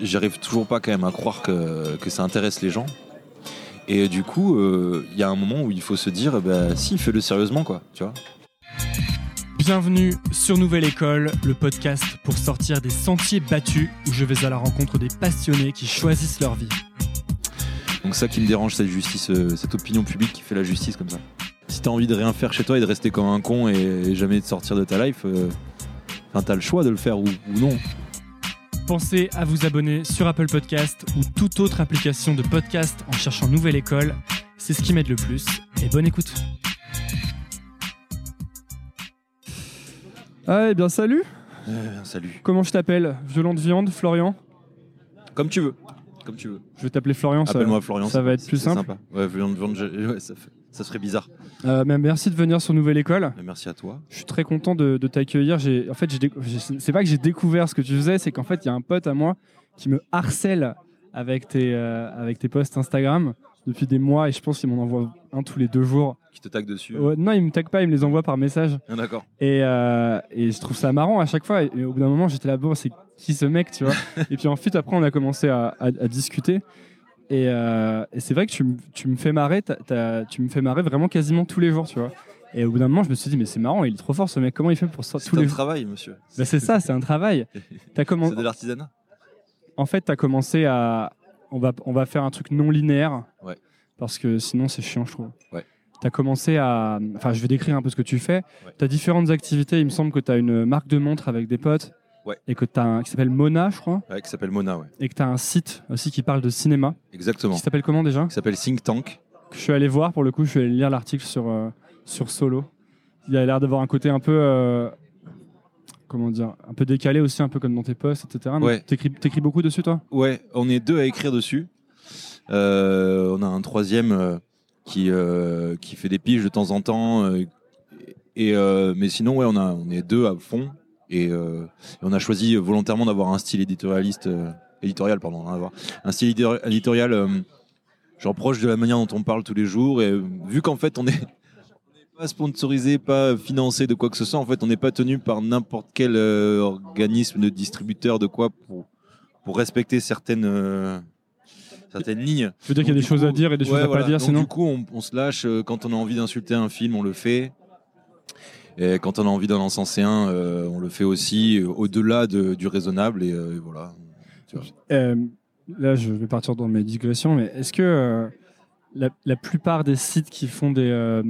j'arrive toujours pas quand même à croire que, que ça intéresse les gens. Et du coup, euh, il y a un moment où il faut se dire, bah, si, fais-le sérieusement, quoi, tu vois. Bienvenue sur Nouvelle École, le podcast pour sortir des sentiers battus où je vais à la rencontre des passionnés qui choisissent leur vie. Donc ça qui me dérange, cette justice, euh, cette opinion publique qui fait la justice comme ça. Si t'as envie de rien faire chez toi et de rester comme un con et jamais de sortir de ta life, euh, t'as le choix de le faire ou, ou non. Pensez à vous abonner sur Apple Podcast ou toute autre application de podcast en cherchant Nouvelle École. C'est ce qui m'aide le plus. Et bonne écoute. Ah, eh bien, salut. Euh, salut. Comment je t'appelle? Violente Viande, Florian? Comme tu veux. Comme tu veux. Je vais t'appeler Florian. ça- Appelle-moi Florian. ça va être plus simple. sympa. Ouais, viande, viande, je- ouais, ça, fait- ça serait bizarre. Euh, mais merci de venir sur Nouvelle École. Mais merci à toi. Je suis très content de, de t'accueillir. En fait, c'est pas que j'ai découvert ce que tu faisais, c'est qu'en fait, il y a un pote à moi qui me harcèle avec tes, euh, avec tes posts Instagram depuis des mois et je pense qu'il m'en envoie un tous les deux jours. Qui te tag dessus. Ouais, non, il me tag pas, il me les envoie par message. Ah, D'accord. Et, euh, et je trouve ça marrant à chaque fois. Et, au bout d'un moment, j'étais là, bon, c'est qui ce mec, tu vois? Et puis ensuite, après, on a commencé à, à- à discuter. Et, euh, et c'est vrai que tu, me- tu me fais marrer, t'as- t'as- tu me fais marrer vraiment quasiment tous les jours, tu vois. Et au bout d'un moment, je me suis dit, mais c'est marrant, il est trop fort ce mec. Comment il fait pour ça C'est tous un les jours travail, monsieur. Bah, C'est ça, c'est un travail. T'as. C'est de l'artisanat. En fait, tu as commencé à. On va, on va faire un truc non linéaire. Ouais. Parce que sinon, c'est chiant, je trouve. Ouais. Tu as commencé à. Enfin, je vais décrire un peu ce que tu fais. Ouais. Tu as différentes activités. Il me semble que tu as une marque de montre avec des potes. Ouais. Et que tu as un qui s'appelle Mona, je crois. Ouais, qui s'appelle Mona, ouais. Et que tu as un site aussi qui parle de cinéma. Exactement. Qui s'appelle comment déjà? Qui s'appelle Think Tank. Que je suis allé voir pour le coup. Je suis allé lire l'article sur, euh, sur Solo. Il a l'air d'avoir un côté un peu. euh, Comment dire Un peu décalé aussi, un peu comme dans tes posts, etc. Ouais. T'écris t'écris beaucoup dessus, toi? Ouais, on est deux à écrire dessus. Euh, on a un troisième qui, qui fait des piges de temps en temps. et, mais sinon, ouais, on, a, on est deux à fond. Et, euh, et on a choisi volontairement d'avoir un style éditorialiste, euh, éditorial, pardon, hein, un style édi- éditorial euh, genre proche de la manière dont on parle tous les jours. Et euh, vu qu'en fait, on est on n'est pas sponsorisé, pas financé de quoi que ce soit, en fait, on n'est pas tenu par n'importe quel organisme de distributeur de quoi pour, pour respecter certaines, certaines lignes. Je veux dire qu'il y a des choses à dire et des choses à voilà. pas dire, Donc, sinon. Du coup, on, on se lâche. Quand on a envie d'insulter un film, on le fait. Et quand on a envie d'en encenser un, euh, on le fait aussi, euh, au-delà de- du raisonnable. Et, euh, et voilà. Tu vois. Là, je vais partir dans mes digressions, mais est-ce que la, la plupart des sites qui font des,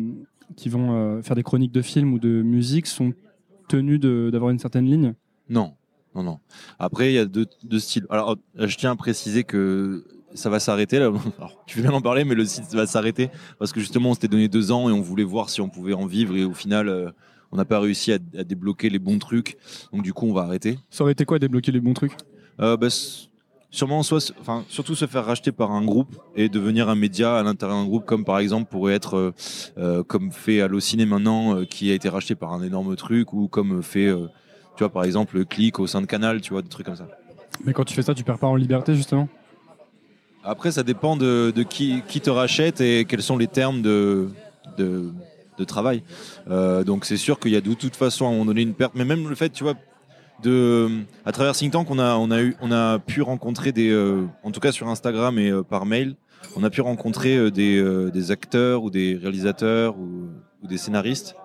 qui vont faire des chroniques de films ou de musique sont tenus d'avoir une certaine ligne? Non, non, non. Après, il y a deux, deux styles. Alors, je tiens à préciser que ça va s'arrêter. Tu veux bien en parler, mais le site va s'arrêter parce que justement, on s'était donné deux ans et on voulait voir si on pouvait en vivre. Et au final, on n'a pas réussi à, à débloquer les bons trucs. Donc, du coup, on va arrêter. Ça aurait été quoi débloquer les bons trucs Euh, bah, sûrement, soit, enfin, surtout se faire racheter par un groupe et devenir un média à l'intérieur d'un groupe, comme par exemple pourrait être, euh, euh, comme fait Allociné maintenant, euh, qui a été racheté par un énorme truc, ou comme fait, tu vois, par exemple, Click au sein de Canal, tu vois, des trucs comme ça. Mais quand tu fais ça, tu perds pas en liberté, justement? Après, ça dépend de, de qui, qui te rachète et quels sont les termes de, de, de travail. Euh, donc, c'est sûr qu'il y a de toute façon à un moment donné une perte. Mais même le fait, tu vois, de, à travers Think Tank, on a, on a, eu, on a pu rencontrer des, euh, en tout cas sur Instagram et euh, par mail, on a pu rencontrer des, des acteurs ou des réalisateurs ou, des scénaristes.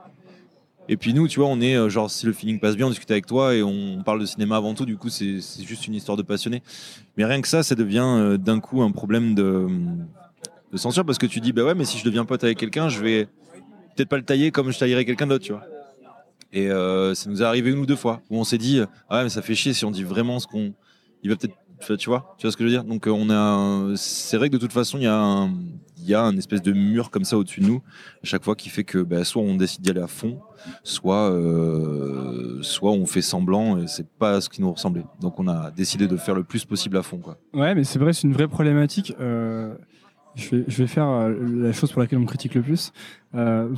Et puis nous, tu vois, on est genre si le feeling passe bien, on discute avec toi et on parle de cinéma avant tout. Du coup, c'est juste une histoire de passionné. Mais rien que ça, ça devient d'un coup un problème de, de censure parce que tu dis bah ouais, mais si je deviens pote avec quelqu'un, je vais peut-être pas le tailler comme je taillerais quelqu'un d'autre, tu vois. Et euh, ça nous est arrivé une ou deux fois où on s'est dit ah ouais, mais ça fait chier si on dit vraiment ce qu'on, il va peut-être, tu vois, tu vois ce que je veux dire? Donc euh, on a, c'est vrai que de toute façon il y a un, il y a un espèce de mur comme ça au-dessus de nous à chaque fois qui fait que bah, soit on décide d'y aller à fond, soit euh, soit on fait semblant et c'est pas ce qui nous ressemblait. Donc on a décidé de faire le plus possible à fond quoi. Ouais, mais c'est vrai, c'est une vraie problématique. Je, vais, je vais faire euh, la chose pour laquelle on me critique le plus. Euh,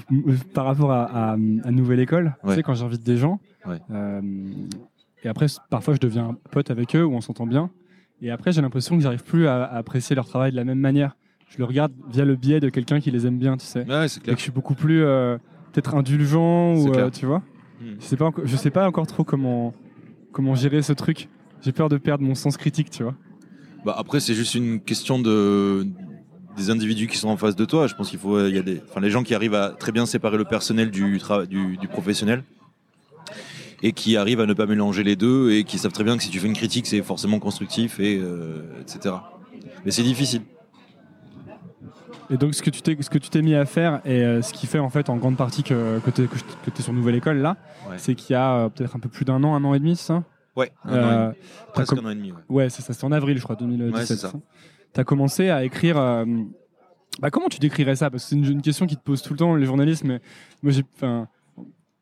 par rapport à, à, à Nouvelle École, tu sais, quand j'invite des gens, Ouais. euh, et après, parfois, je deviens pote avec eux ou on s'entend bien. Et après, j'ai l'impression que j'arrive plus à, à apprécier leur travail de la même manière. Je le regarde via le biais de quelqu'un qui les aime bien, tu sais. Ouais, Et que je suis beaucoup plus euh, peut-être indulgent ou tu vois. Hmm. Je sais pas, je sais pas encore trop comment comment gérer ce truc. J'ai peur de perdre mon sens critique, tu vois. Bah, après, c'est juste une question de des individus qui sont en face de toi. Je pense qu'il faut, il y a des, enfin, les gens qui arrivent à très bien séparer le personnel du, du, du professionnel et qui arrivent à ne pas mélanger les deux et qui savent très bien que si tu fais une critique, c'est forcément constructif et euh, etc. Mais c'est difficile. Et donc, ce que tu t'es, ce que tu t'es mis à faire et euh, ce qui fait en fait en grande partie que, que tu es, sur Nouvelle École là, Ouais. c'est qu'il y a euh, peut-être un peu plus d'un an, un an et demi, c'est ça? Ouais. un an et Euh, demi. t'as presque un an et demi. ouais. Ouais, c'est ça, c'est en avril, je crois, 2017. Ouais, c'est ça. Tu as commencé à écrire. euh, bah, comment tu décrirais ça? Parce que c'est une, question qui te pose tout le temps, les journalistes, mais moi j'ai.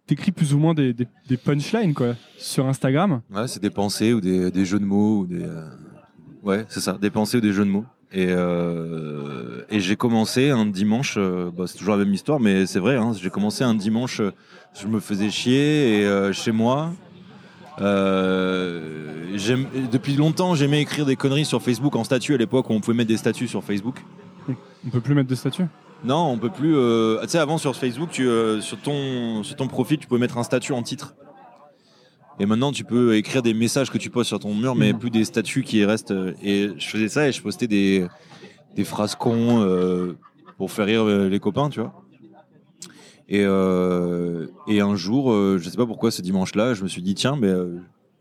T'écris plus ou moins des, punchlines quoi, sur Instagram. Ouais, c'est des pensées ou des, jeux de mots ou des. euh, Ouais, c'est ça, des pensées ou des jeux de mots. Et, euh, et j'ai commencé un dimanche, bah, c'est toujours la même histoire, mais c'est vrai, hein, j'ai commencé un dimanche, je me faisais chier et chez moi. Euh, depuis longtemps, j'aimais écrire des conneries sur Facebook en statut à l'époque où on pouvait mettre des statuts sur Facebook. On peut plus mettre de statut. Non, on peut plus. euh, Tu sais, avant sur Facebook, tu, euh, sur, ton, sur ton profil, tu pouvais mettre un statut en titre. Et maintenant, tu peux écrire des messages que tu postes sur ton mur, mais Mhm. plus des statuts qui restent. euh, Et je faisais ça et je postais des, des phrases cons euh, pour faire rire euh, les copains, tu vois. Et, euh, et un jour, euh, je sais pas pourquoi ce dimanche-là, je me suis dit, tiens, mais euh,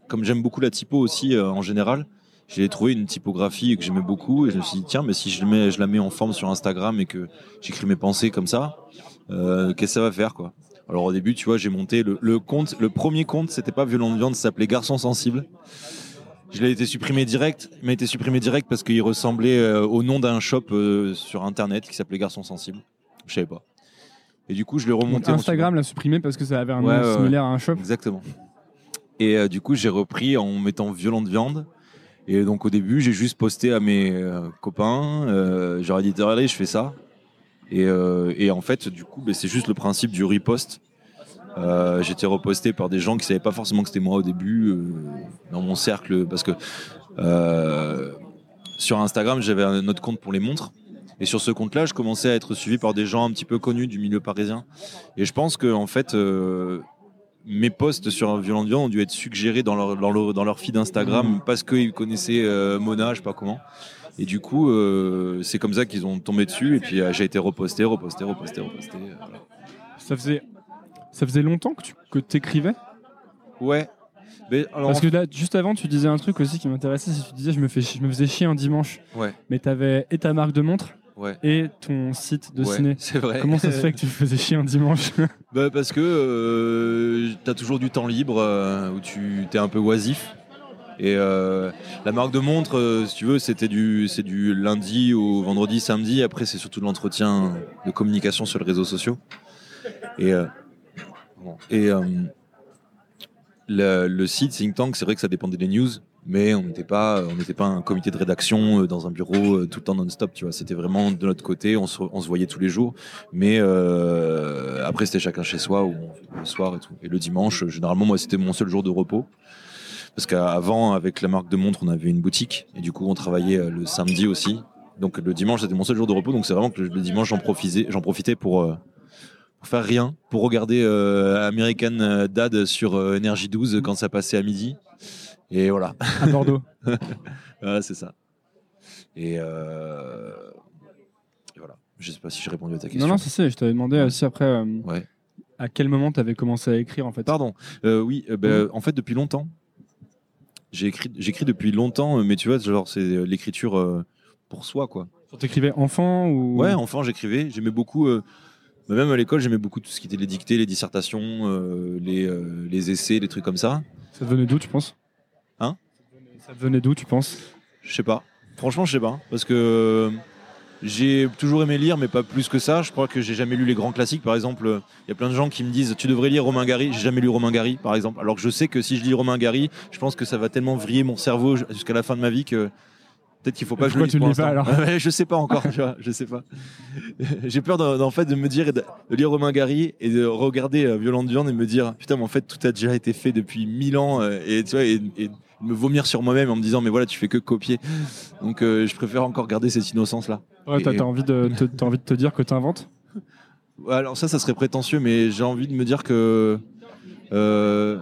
comme j'aime beaucoup la typo aussi en général, j'ai trouvé une typographie que j'aimais beaucoup et je me suis dit, tiens, mais si je, la mets en forme sur Instagram et que j'écris mes pensées comme ça, qu'est-ce que ça va faire, quoi? Alors au début, tu vois, j'ai monté le, le compte, le premier compte, c'était pas Violent de Viande, ça s'appelait Garçon Sensible. Je l'ai été supprimé direct, il m'a été supprimé direct parce qu'il ressemblait au nom d'un shop sur internet qui s'appelait Garçon Sensible. Je savais pas. Et du coup, je l'ai Donc, remonté. Instagram l'a supprimé parce que ça avait un Ouais, nom ouais, similaire à un shop. Exactement. Et euh, du coup, j'ai repris en mettant violente viande. Et donc, au début, j'ai juste posté à mes euh, copains. Euh, J'aurais dit, allez, je fais ça. Et, euh, et en fait, du coup, ben, c'est juste le principe du repost. J'étais reposté par des gens qui savaient pas forcément que c'était moi au début, dans mon cercle, parce que sur Instagram, j'avais un autre compte pour les montres. Et sur ce compte-là, je commençais à être suivi par des gens un petit peu connus du milieu parisien. Et je pense que en fait, euh, mes posts sur Violent Viand ont dû être suggérés dans leur, dans leur, dans leur feed Instagram parce qu'ils connaissaient euh, Mona, je sais pas comment. Et du coup, euh, c'est comme ça qu'ils ont tombé dessus. Et puis euh, j'ai été reposté, reposté, reposté, reposté. voilà. Ça faisait, ça faisait longtemps que tu que écrivais Ouais. Mais alors, Parce que là, juste avant, tu disais un truc aussi qui m'intéressait. c'est que Tu disais, je me, fais, je me faisais chier un dimanche. Ouais. Mais tu avais et ta marque de montre ouais. et ton site de Ouais, ciné. c'est vrai. Comment ça se fait que tu faisais chier un dimanche? Bah, Parce que euh, tu as toujours du temps libre euh, où tu es un peu oisif. Et euh, la marque de montre, euh, si tu veux, c'était du, c'est du lundi au vendredi, samedi. Après, c'est surtout de l'entretien de communication sur les réseaux sociaux. Et, et le, le site Think Tank, c'est vrai que ça dépendait des news, mais on n'était pas, pas un comité de rédaction euh, dans un bureau euh, tout le temps non-stop. Tu vois, c'était vraiment de notre côté. On se, voyait tous les jours. Mais euh, après, c'était chacun chez soi ou le soir et tout. Et le dimanche, généralement, moi, c'était mon seul jour de repos. Parce qu'avant, avec la marque de montre, on avait une boutique. Et du coup, on travaillait le samedi aussi. Donc le dimanche, c'était mon seul jour de repos. Donc c'est vraiment que le dimanche, j'en profitais, j'en profitais pour, faire rien. Pour regarder American Dad sur Energy 12 quand ça passait à midi. Et voilà. à Bordeaux Voilà, c'est ça. Et, euh, et voilà. Je sais pas si j'ai répondu à ta question. Non, non, c'est ça. Je t'avais demandé aussi après euh, Ouais. à quel moment tu avais commencé à écrire en fait. Pardon. Euh, oui, ben, en fait, depuis longtemps. J'ai écrit, j'écris depuis longtemps, mais tu vois, genre, c'est l'écriture pour soi, quoi. T'écrivais enfant ou? Ouais, enfant, j'écrivais. J'aimais beaucoup, bah, même à l'école, j'aimais beaucoup tout ce qui était les dictées, les dissertations, les, les essais, les trucs comme ça. Ça venait d'où, tu penses? Hein Ça venait d'où, tu penses? Je sais pas. Franchement, je sais pas. Parce que euh, j'ai toujours aimé lire, mais pas plus que ça. Je crois que j'ai jamais lu les grands classiques. Par exemple, il y a plein de gens qui me disent Tu devrais lire Romain Gary. J'ai jamais lu Romain Gary, par exemple. Alors que je sais que si je lis Romain Gary, je pense que ça va tellement vriller mon cerveau jusqu'à la fin de ma vie que. Peut-être qu'il faut pas que je le lise tu le pour lis pas. Ouais, Je sais pas encore, tu vois, je sais pas. J'ai peur d'en d'en fait de me dire de, lire Romain Gary et de regarder euh, Violente Viande et me dire putain mais en fait tout a déjà été fait depuis mille ans euh, et tu vois et, et me vomir sur moi-même en me disant mais voilà tu fais que copier. Donc euh, je préfère encore garder cette innocence là. Ouais, t'as envie, de, te- t'as envie de te dire que t'inventes? Alors ça, ça serait prétentieux, mais j'ai envie de me dire que euh,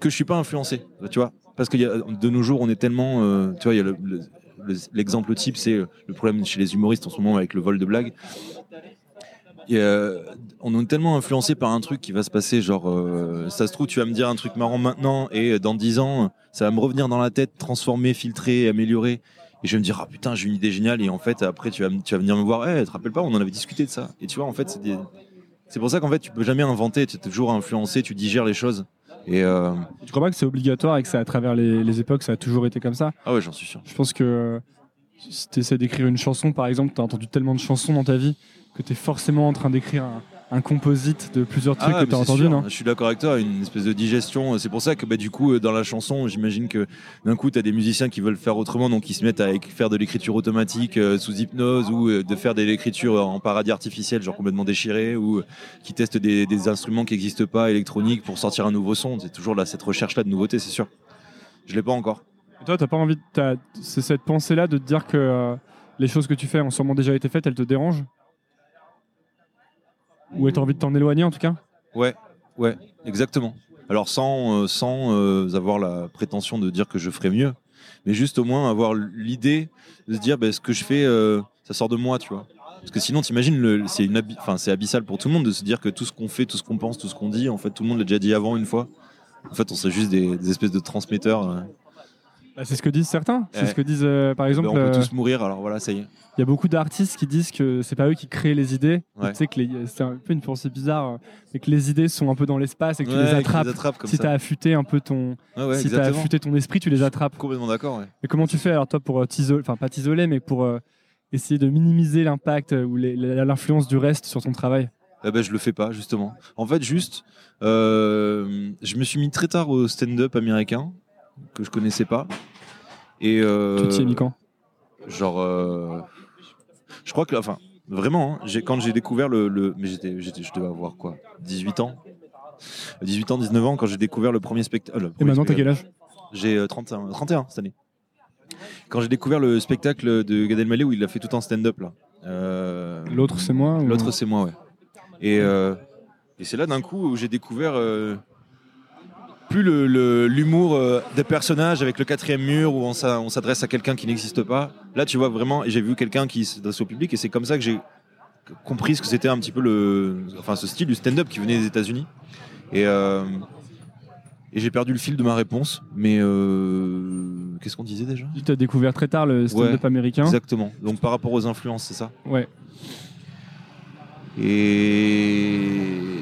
que je suis pas influencé, tu vois, parce qu'il y a de nos jours, on est tellement, euh, tu vois, il y a le- le- le- l'exemple type, c'est le problème chez les humoristes en ce moment avec le vol de blagues. Et, euh, on est tellement influencé par un truc qui va se passer, genre, euh, ça se trouve, tu vas me dire un truc marrant maintenant, et dans 10 ans, ça va me revenir dans la tête, transformer, filtrer, améliorer. Et je vais me dire, ah putain, j'ai une idée géniale. Et en fait, après, tu vas, tu vas venir me voir, hey, te rappelles pas, on en avait discuté de ça. Et tu vois, en fait, c'est des- c'est pour ça qu'en fait, tu peux jamais inventer, tu es toujours influencé, tu digères les choses. Et euh, Tu crois pas que c'est obligatoire et que c'est à travers les, les époques, ça a toujours été comme ça? Ah ouais, j'en suis sûr. Je pense que euh, si tu essaies d'écrire une chanson, par exemple, tu as entendu tellement de chansons dans ta vie que tu es forcément en train d'écrire un, un composite de plusieurs trucs Ah, que tu as entendu, sûr. non? Je suis d'accord avec toi, une espèce de digestion. C'est pour ça que bah, du coup, euh, dans la chanson, j'imagine que d'un coup, tu as des musiciens qui veulent faire autrement, donc ils se mettent à faire de l'écriture automatique euh, sous hypnose ou euh, de faire de l'écriture en paradis artificiel, genre complètement déchiré, ou euh, qui testent des, des instruments qui n'existent pas, électroniques, pour sortir un nouveau son. C'est toujours là, cette recherche-là de nouveauté, c'est sûr. Je l'ai pas encore. Et Toi, t'as pas envie, de- c'est cette pensée-là de te dire que euh, les choses que tu fais ont sûrement déjà été faites, elles te dérangent? Ou t'as envie de t'en éloigner en tout cas? Ouais, ouais, exactement. Alors sans, euh, sans euh, avoir la prétention de dire que je ferais mieux, mais juste au moins avoir l'idée de se dire bah, ce que je fais, euh, ça sort de moi, tu vois. Parce que sinon, t'imagines, c'est c'est abyssal pour tout le monde de se dire que tout ce qu'on fait, tout ce qu'on pense, tout ce qu'on dit, en fait, tout le monde l'a déjà dit avant une fois. En fait, on serait juste des, espèces de transmetteurs. Bah, C'est ce que disent certains. C'est Ouais. ce que disent, euh, par exemple, Ben, on euh, peut tous mourir, alors voilà, ça y est. il y a beaucoup d'artistes qui disent que c'est pas eux qui créent les idées. Ouais. Tu sais que les- c'est un peu une pensée bizarre, euh, mais que les idées sont un peu dans l'espace et que tu les attrapes. attrapent comme si t'as affûté un peu ton, si t'as affûté ton esprit, tu les attrapes. Complètement d'accord. Et comment tu fais alors toi pour euh, t'isoler, enfin pas t'isoler, mais pour euh, essayer de minimiser l'impact euh, ou les- l'influence du reste sur ton travail? Eh ben, je le fais pas, justement. En fait, juste, euh, je me suis mis très tard au stand-up américain, que je connaissais pas. Et euh, Tu t'y es mis quand? Genre, euh, je crois que, enfin, vraiment, hein, quand j'ai découvert le, le- mais j'étais, je devais avoir quoi, 18 ans, 18 ans, 19 ans, quand j'ai découvert le premier spectacle. Et maintenant t'as quel âge? J'ai euh, 31, 31 cette année. Quand j'ai découvert le spectacle de Gad Elmaleh où il a fait tout en stand-up là. Euh, L'autre c'est moi ou- L'autre, c'est moi, ouais. Et, euh, et c'est là d'un coup où j'ai découvert euh, plus le- le- l'humour euh, des personnages avec le quatrième mur où on s'a- on s'adresse à quelqu'un qui n'existe pas. Là, tu vois vraiment, j'ai vu quelqu'un qui s'adresse au public et c'est comme ça que j'ai compris ce que c'était un petit peu le, enfin, ce style du stand-up qui venait des États-Unis. Et, euh, et j'ai perdu le fil de ma réponse. Mais euh, qu'est-ce qu'on disait déjà? Tu as découvert très tard le stand-up Ouais, américain. Exactement. Donc par rapport aux influences, c'est ça? Ouais. Et,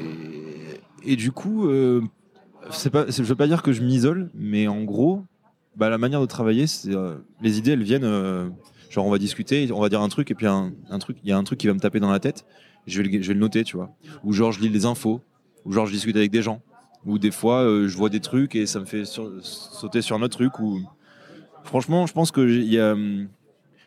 et du coup, euh, pas, je veux pas dire que je m'isole, mais en gros, bah, la manière de travailler, euh, les idées, elles viennent. euh, genre, on va discuter, on va dire un truc, et puis un, truc, il y a un truc qui va me taper dans la tête. Je vais, le, je vais le noter, tu vois. Ou genre, je lis les infos, ou genre, je discute avec des gens, ou des fois, euh, je vois des trucs et ça me fait sauter sur un autre truc. Ou franchement, je pense que y a.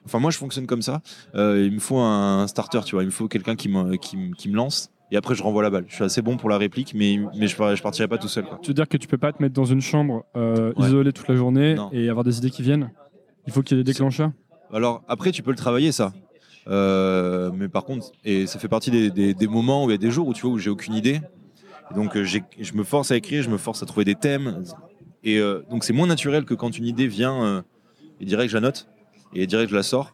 Enfin, moi, je fonctionne comme ça. Euh, il me faut un starter, tu vois. Il me faut quelqu'un qui, me- qui me lance. Et après, je renvoie la balle. Je suis assez bon pour la réplique, mais, mais je, je partirai pas tout seul. Quoi. Tu veux dire que tu peux pas te mettre dans une chambre euh, Ouais. isolée toute la journée Non. et avoir des idées qui viennent? Il faut qu'il y ait des déclencheurs? Alors, après, tu peux le travailler, ça. Euh, mais par contre, et ça fait partie des, des- des moments où il y a des jours où tu vois où j'ai aucune idée. Et donc, euh, je me force à écrire, je me force à trouver des thèmes. Et euh, donc, c'est moins naturel que quand une idée vient et direct, je la note et direct, je la sors.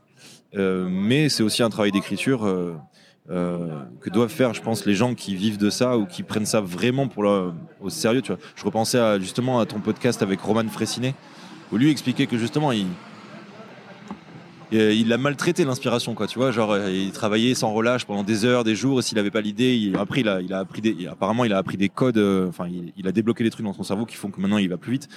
Mais c'est aussi un travail d'écriture que doivent faire, je pense, les gens qui vivent de ça ou qui prennent ça vraiment pour au sérieux. Tu vois. Je repensais à, justement à ton podcast avec Roman Fressinet, où lui expliquait que justement, il, et, euh, il a maltraité l'inspiration, quoi. Tu vois, genre, euh, il travaillait sans relâche pendant des heures, des jours. Et s'il n'avait pas l'idée, il, après, il a, il a appris des, apparemment, il a appris des codes. euh, Enfin, il, il a débloqué des trucs dans son cerveau qui font que maintenant, il va plus vite.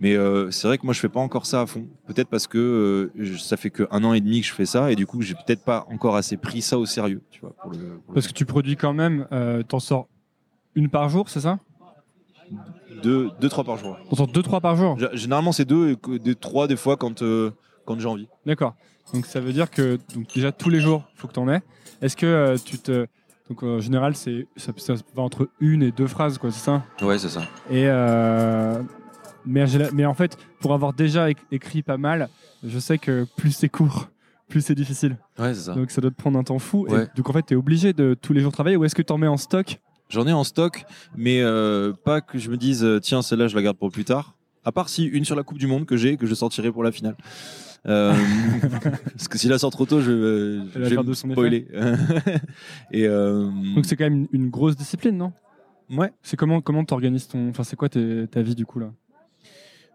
Mais euh, c'est vrai que moi, je fais pas encore ça à fond. Peut-être parce que euh, je- ça fait que un an et demi que je fais ça, et du coup, j'ai peut-être pas encore assez pris ça au sérieux, tu vois. Pour le, pour le- Parce que tu produis quand même, t'en sors une par jour, c'est ça? Deux, deux, trois par jour. T'en sors deux, trois par jour? Généralement, c'est deux, des trois des fois quand quand j'ai envie. D'accord. Donc ça veut dire que donc, déjà tous les jours, il faut que tu en aies. Est-ce que euh, tu te. Donc en général, c'est, ça, ça va entre une et deux phrases, quoi, c'est ça? Ouais, c'est ça. Et euh, mais, mais en fait, pour avoir déjà éc- écrit pas mal, je sais que plus c'est court, plus c'est difficile. Ouais, c'est ça. Donc ça doit te prendre un temps fou. Et donc en fait, tu es obligé de tous les jours travailler ou est-ce que tu en mets en stock? J'en ai en stock, mais euh, pas que je me dise tiens celle-là je la garde pour plus tard. À part si une sur la Coupe du Monde que j'ai que je sortirai pour la finale. Euh, parce que s'il la sort trop tôt, je, euh, vais faire de me son spoiler. Et euh, Donc c'est quand même une, une grosse discipline, non? Ouais. C'est comment comment t'organises ton, enfin c'est quoi ta vie du coup là?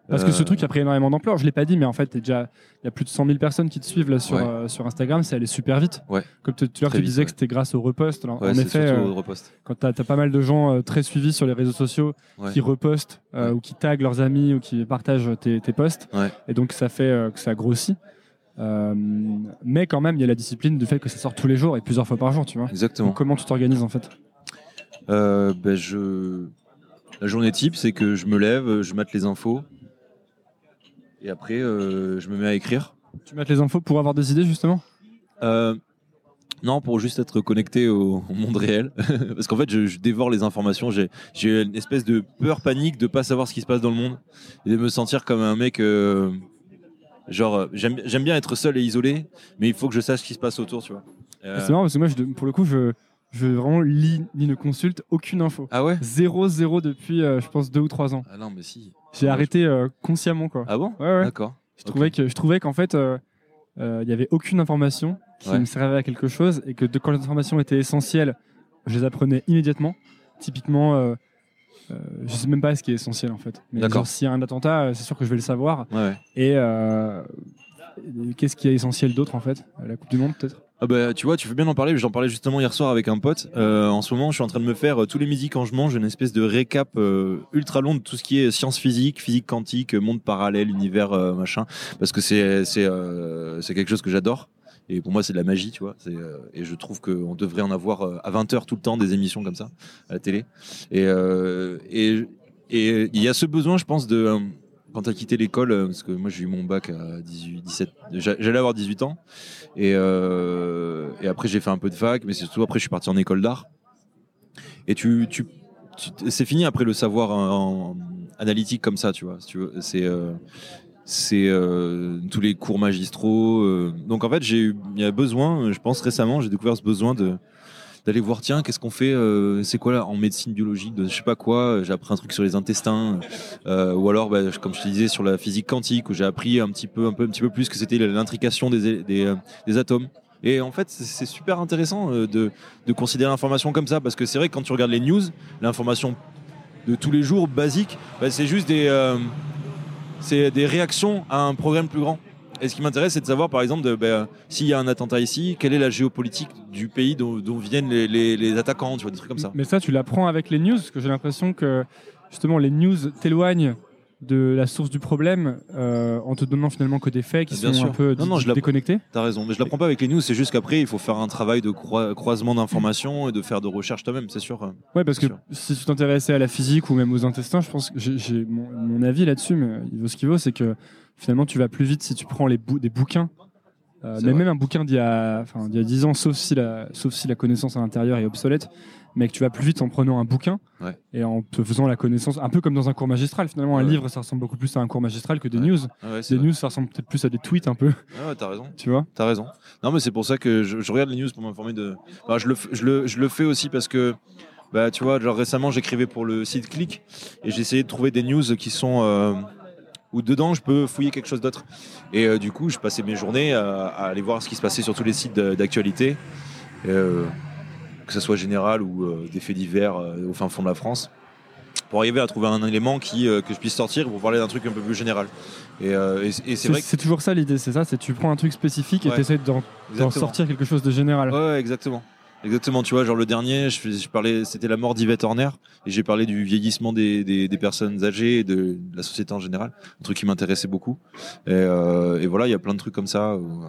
Parce que ce Euh, truc a pris énormément d'ampleur. Je l'ai pas dit, mais en fait, déjà il y a plus de 100 000 personnes qui te suivent là sur Ouais. euh, sur Instagram. C'est allé super vite. Ouais. Comme tu disais ouais. que c'était grâce au repost. Alors, en effet, euh, repost. quand tu as, pas mal de gens euh, très suivis sur les réseaux sociaux qui repostent ou qui taguent leurs amis ou qui partagent tes, tes posts, et donc ça fait que ça grossit. Mais quand même, il y a la discipline du fait que ça sort tous les jours et plusieurs fois par jour, tu vois. Exactement. Donc, comment tu t'organises en fait? Ben, je... La journée type, c'est que je me lève, je mate les infos. Et après, euh, je me mets à écrire. Tu mets les infos pour avoir des idées justement? Euh, non, pour juste être connecté au, au monde réel. Parce qu'en fait, je, je dévore les informations. J'ai, une espèce de peur panique de pas savoir ce qui se passe dans le monde et de me sentir comme un mec. euh, genre, j'aime, bien être seul et isolé, mais il faut que je sache ce qui se passe autour, tu vois. C'est marrant parce que moi, je, pour le coup, je, je vraiment lis ni ne consulte aucune info. Ah ouais? Zéro, zéro depuis, euh, je pense, deux ou trois ans. Ah non, mais si. J'ai Ah, arrêté euh, consciemment, quoi. Ah bon? Ouais, ouais. D'accord. Je trouvais que je trouvais qu'en fait, euh, il y avait aucune information qui Ouais. me servait à quelque chose et que de, quand les informations étaient essentielles, je les apprenais immédiatement. Typiquement, euh, euh, je sais même pas ce qui est essentiel en fait. Mais D'accord. genre, s'il y a un attentat, c'est sûr que je vais le savoir. Ouais, euh, et qu'est-ce qui est essentiel d'autre en fait? La Coupe du Monde peut-être? Ah bah, tu vois, tu veux bien en parler. J'en parlais justement hier soir avec un pote. Euh, en ce moment, je suis en train de me faire euh, tous les midis quand je mange une espèce de récap euh, ultra long de tout ce qui est sciences physiques, physique quantique, monde parallèle, univers, machin. Parce que c'est c'est c'est quelque chose que j'adore. Et pour moi, c'est de la magie, tu vois. Et je trouve qu'on devrait en avoir à 20h tout le temps des émissions comme ça à la télé. Et euh, et et il y a ce besoin, je pense, de quand tu as quitté l'école, euh, parce que moi j'ai eu mon bac à 18, 17, j'a- j'allais avoir 18 ans. Et, euh, et après, j'ai fait un peu de fac, mais c'est surtout après, je suis parti en école d'art. Et tu, tu, c'est fini après le savoir en, analytique comme ça, tu vois. C'est, euh, tous les cours magistraux. Donc en fait, j'ai eu, il y a besoin. Je pense récemment, j'ai découvert ce besoin de d'aller voir tiens qu'est-ce qu'on fait euh, c'est quoi là en médecine biologique de je sais pas quoi j'ai appris un truc sur les intestins euh, ou alors bah, comme je te disais sur la physique quantique où j'ai appris un petit peu un peu un petit peu plus que c'était l'intrication des, des, euh, atomes. Et en fait c'est- super intéressant euh, de, de considérer l'information comme ça parce que c'est vrai que quand tu regardes les news l'information de tous les jours basique bah, c'est juste des euh, des réactions à un problème plus grand et ce qui m'intéresse, c'est de savoir, par exemple, ben, s'il y a un attentat ici, quelle est la géopolitique du pays dont, viennent les- les attaquants, tu vois, des trucs comme ça. Mais ça, tu l'apprends avec les news, parce que j'ai l'impression que justement les news t'éloignent de la source du problème euh, en te donnant finalement que des faits qui Bien sont sûr. un peu Non, non, je déconnectés. T'as raison, mais je l'apprends pas avec les news, c'est juste qu'après, il faut faire un travail de croi- croisement d'informations et de faire de recherche toi-même, c'est sûr. Ouais, parce que Sûr. si tu t'intéressais à la physique ou même aux intestins, je pense que j'ai- mon, mon avis là-dessus, mais il vaut ce qu'il vaut, c'est que finalement tu vas plus vite si tu prends les bou- des bouquins. Euh, mais vrai. même un bouquin d'il y, a, enfin, y a 10 ans, sauf si, la, sauf si la connaissance à l'intérieur est obsolète, mais que tu vas plus vite en prenant un bouquin Ouais. et en te faisant la connaissance, un peu comme dans un cours magistral. Finalement, un Ouais. livre, ça ressemble beaucoup plus à un cours magistral que des Ouais. news. Ah Des vrai. news, ça ressemble peut-être plus à des tweets un peu, Ah ouais, t'as raison. tu vois. T'as raison. Non, mais c'est pour ça que je, je regarde les news pour m'informer de. Enfin, je, le, je, le, je le fais aussi parce que, bah, tu vois, genre récemment, j'écrivais pour le site Click et j'ai essayé de trouver des news qui sont. euh, où dedans, je peux fouiller quelque chose d'autre. Et euh, du coup, je passais mes journées à, à aller voir ce qui se passait sur tous les sites d'actualité, euh, que ce soit général ou euh, des faits divers euh, au fin fond de la France, pour arriver à trouver un élément qui, euh, que je puisse sortir pour parler d'un truc un peu plus général. Et, euh, et- et c'est vrai c'est toujours ça l'idée, c'est ça, c'est tu prends un truc spécifique et Ouais. tu essaies d'en sortir quelque chose de général. Ouais, exactement. Exactement, tu vois, genre le dernier, je, parlais, c'était la mort d'Yvette Horner, et j'ai parlé du vieillissement des, des, des personnes âgées et de, de la société en général, un truc qui m'intéressait beaucoup. Et, euh, et voilà, il y a plein de trucs comme ça. où,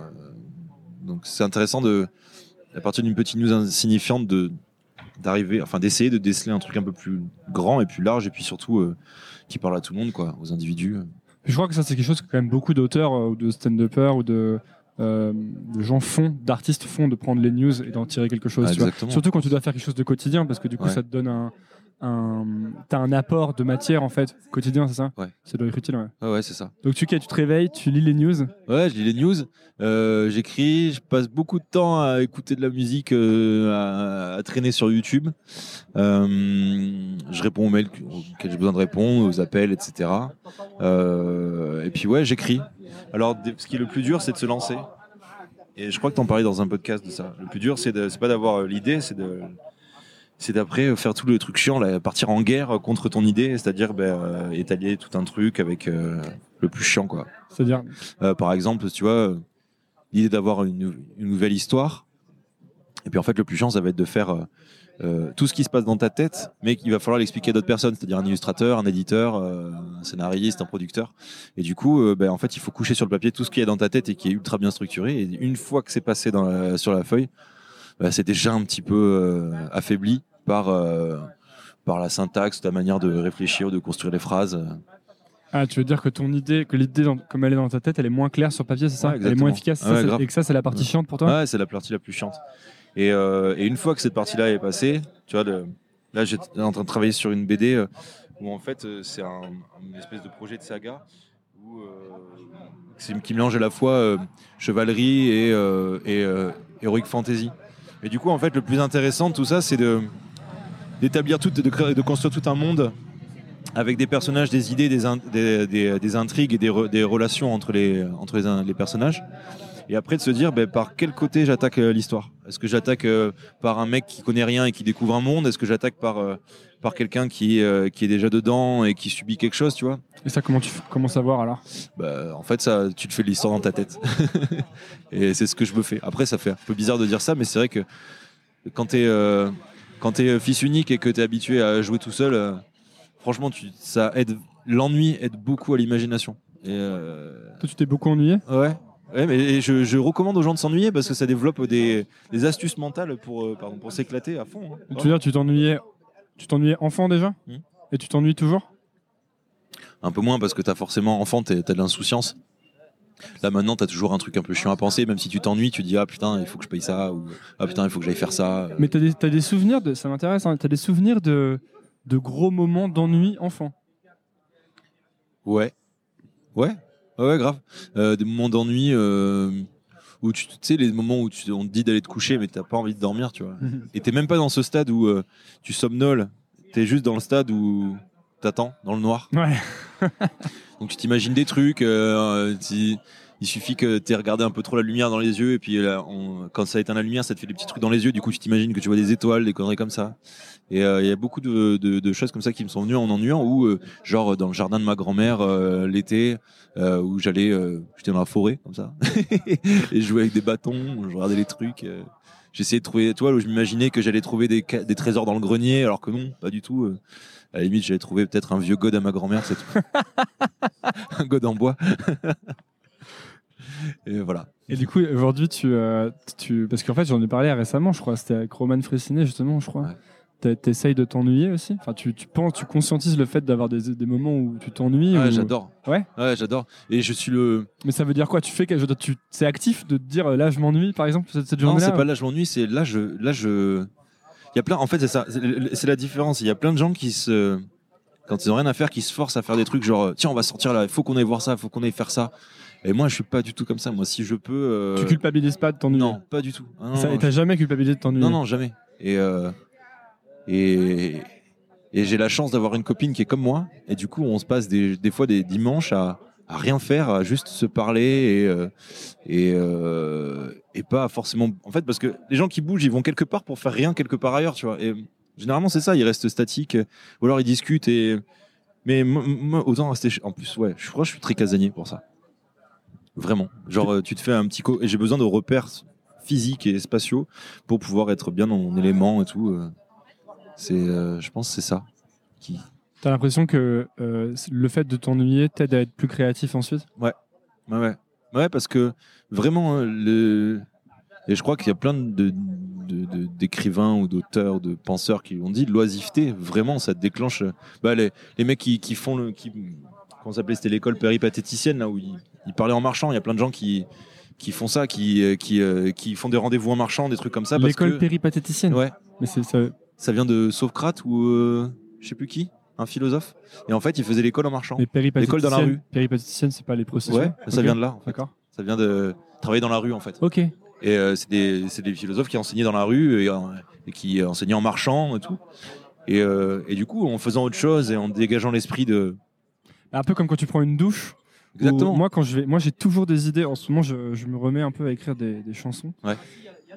donc c'est intéressant de, à partir d'une petite news insignifiante, de d'arriver, enfin d'essayer de déceler un truc un peu plus grand et plus large, et puis surtout euh, qui parle à tout le monde, quoi, aux individus. Je crois que ça, c'est quelque chose que quand même beaucoup d'auteurs euh, ou de stand-uppers ou de, euh, de gens font, d'artistes font, de prendre les news et d'en tirer quelque chose. Ah, tu vois. exactement. Surtout quand tu dois faire quelque chose de quotidien, parce que du coup, Ouais. ça te donne un. Un T'as un apport de matière en fait, quotidien, c'est ça Ouais. Ça doit être utile, ouais. Ouais, ouais, c'est ça. Donc tu, tu te réveilles, tu lis les news. Ouais, je lis les news, euh, j'écris, je passe beaucoup de temps à écouter de la musique, euh, à, à traîner sur YouTube. Euh, je réponds aux mails auxquels j'ai besoin de répondre, aux appels, etc. Euh, et puis ouais, j'écris. Alors, ce qui est le plus dur, c'est de se lancer. Et je crois que tu en parlais dans un podcast de ça. Le plus dur, c'est de- c'est pas d'avoir euh, l'idée, c'est de. C'est d'après euh, faire tout le truc chiant, là, partir en guerre contre ton idée, c'est-à-dire ben, euh, étaler tout un truc avec euh, le plus chiant, quoi. C'est-à-dire, par exemple, tu vois, l'idée d'avoir une, nou- une nouvelle histoire. Et puis en fait, le plus chiant, ça va être de faire euh, tout ce qui se passe dans ta tête, mais qu'il va falloir l'expliquer à d'autres personnes, c'est-à-dire un illustrateur, un éditeur, euh, un scénariste, un producteur. Et du coup, euh, ben, en fait, il faut coucher sur le papier tout ce qu'il y a dans ta tête et qui est ultra bien structuré. Et une fois que c'est passé dans la- sur la feuille, ben, c'est déjà un petit peu euh, affaibli par, euh, par la syntaxe, ta manière de réfléchir, de construire les phrases. ah, tu veux dire que ton idée, que l'idée comme elle est dans ta tête, elle est moins claire sur papier, c'est ça? Ouais, Elle est moins efficace ça, Ouais, et que ça, c'est la partie chiante pour toi? Ouais, c'est la partie la plus chiante. Et, euh, et une fois que cette partie-là est passée, tu vois, le- là j'étais en train de travailler sur une BD euh, où en fait c'est un, une espèce de projet de saga où, euh, qui mélange à la fois chevalerie et, et heroic fantasy. Et du coup, en fait, le plus intéressant de tout ça, c'est d'établir tout, de, construire tout un monde avec des personnages, des idées, des, in- des, des- des intrigues et des, re- des relations entre les personnages. Et après de se dire ben, par quel côté j'attaque euh, l'histoire. Est-ce que j'attaque euh, par un mec qui connaît rien et qui découvre un monde? Est-ce que j'attaque par, euh, par quelqu'un qui, euh, qui est déjà dedans et qui subit quelque chose, tu vois? Et ça, comment tu comment savoir alors? Bah, En fait, ça, tu te fais l'histoire dans ta tête. et c'est ce que je me fais. Après, ça fait un peu bizarre de dire ça, mais c'est vrai que quand tu es, quand t'es fils unique et que tu es habitué à jouer tout seul, franchement, tu, ça aide. L'ennui aide beaucoup à l'imagination. Et, euh, Toi, tu t'es beaucoup ennuyé? Ouais. Ouais, mais je, je recommande aux gens de s'ennuyer parce que ça développe des, des astuces mentales pour, euh, pardon, pour s'éclater à fond. hein. Tu veux dire, tu t'ennuyais, tu t'ennuyais enfant déjà Hmm. Et tu t'ennuies toujours? Un peu moins parce que t'as forcément enfant, t'es- t'as de l'insouciance. Là maintenant, t'as toujours un truc un peu chiant à penser, même si tu t'ennuies, tu dis ah putain, il faut que je paye ça ou ah putain, il faut que j'aille faire ça. Mais t'as des, t'as des souvenirs, de, ça m'intéresse, hein, t'as des souvenirs de, de gros moments d'ennui enfant? Ouais, ouais, ouais, ouais, grave. Euh, des moments d'ennui euh, où tu sais les moments où tu, on te dit d'aller te coucher, mais t'as pas envie de dormir, tu vois. Et t'es même pas dans ce stade où euh, tu somnoles. T'es juste dans le stade où t'attends dans le noir. Ouais. Donc tu t'imagines des trucs. tu- il suffit que tu aies regardé un peu trop la lumière dans les yeux et puis là, on- quand ça éteint la lumière, ça te fait des petits trucs dans les yeux. Du coup, tu t'imagines que tu vois des étoiles, des conneries comme ça. Et euh, il y a beaucoup de, de- de choses comme ça qui me sont venues en ennuyant. Ou euh, genre dans le jardin de ma grand-mère euh, l'été, euh, où j'allais, euh, j'étais dans la forêt comme ça et je jouais avec des bâtons. Je regardais les trucs. euh, J'essayais de trouver des étoiles où je m'imaginais que j'allais trouver des, des trésors dans le grenier, alors que non, pas du tout. euh. À la limite, j'allais trouver peut-être un vieux god à ma grand-mère, c'est tout. un god en bois. Et voilà. Et du coup, aujourd'hui, tu, euh, tu. Parce qu'en fait, j'en ai parlé récemment, je crois. C'était avec Roman Fressinet, justement, je crois. Ouais. T'essayes de t'ennuyer aussi? Enfin, tu, tu penses, tu conscientises le fait d'avoir des, des moments où tu t'ennuies Ouais, ou- j'adore. Ouais? Ouais, j'adore. Et je suis le. Mais ça veut dire quoi? Tu fais que je veux dire, tu, c'est actif de te dire euh, là, je m'ennuie, par exemple, cette, cette Non, c'est pas là je m'ennuie, c'est là je. Là je. Il y a plein. En fait, c'est ça. C'est la différence. Il y a plein de gens qui se. Quand ils ont rien à faire, qui se forcent à faire des trucs genre tiens, on va sortir là, il faut qu'on aille voir ça, il faut qu'on aille faire ça. Et moi, je suis pas du tout comme ça. Moi, si je peux. euh, Tu culpabilises pas de t'ennuyer Non, pas du tout. Ah, non, Ça- non, Et t'as jamais culpabilisé de t'ennuyer Non, non, jamais. Et, euh, et, et j'ai la chance d'avoir une copine qui est comme moi. Et du coup, on se passe des, des fois des dimanches à, à rien faire, à juste se parler et, euh, et, euh, et pas forcément. En fait, parce que les gens qui bougent, ils vont quelque part pour faire rien quelque part ailleurs, tu vois. Et généralement, c'est ça, ils restent statiques ou alors ils discutent. Et... Mais moi, autant rester. En plus, ouais, je crois que je suis très casanier pour ça. Vraiment. Genre, euh, tu te fais un petit. Co... Et j'ai besoin de repères physiques et spatiaux pour pouvoir être bien dans mon élément et tout. euh. C'est, euh, je pense, que c'est ça. Qui... T'as l'impression que euh, le fait de t'ennuyer t'aide à être plus créatif ensuite? Ouais, ouais, ouais, parce que vraiment, le... et je crois qu'il y a plein de, de- de- d'écrivains ou d'auteurs, de penseurs qui l'ont dit, l'oisiveté, vraiment, ça déclenche. Bah, les, les mecs qui, qui font le, qui, comment s'appelait, c'était l'école péripatéticienne là où ils, ils parlaient en marchant. Il y a plein de gens qui qui font ça, qui euh, qui, euh, qui font des rendez-vous en marchant, des trucs comme ça. L'école que- péripatéticienne Ouais. Mais c'est ça. Ça vient de Socrate ou euh, je sais plus qui, un philosophe. Et en fait, il faisait l'école en marchant. L'école dans la rue. Péripatéticienne, c'est pas les processus Ouais, ça vient de là. En fait. D'accord. Ça vient de travailler dans la rue en fait. Ok. Et euh, c'est des, c'est des philosophes qui enseignaient dans la rue et, et qui enseignaient en marchant et tout. Et, euh, et du coup, en faisant autre chose et en dégageant l'esprit de. Un peu comme quand tu prends une douche Exactement. Moi, quand je vais, moi, j'ai toujours des idées. En ce moment, je, je me remets un peu à écrire des, des chansons. Ouais.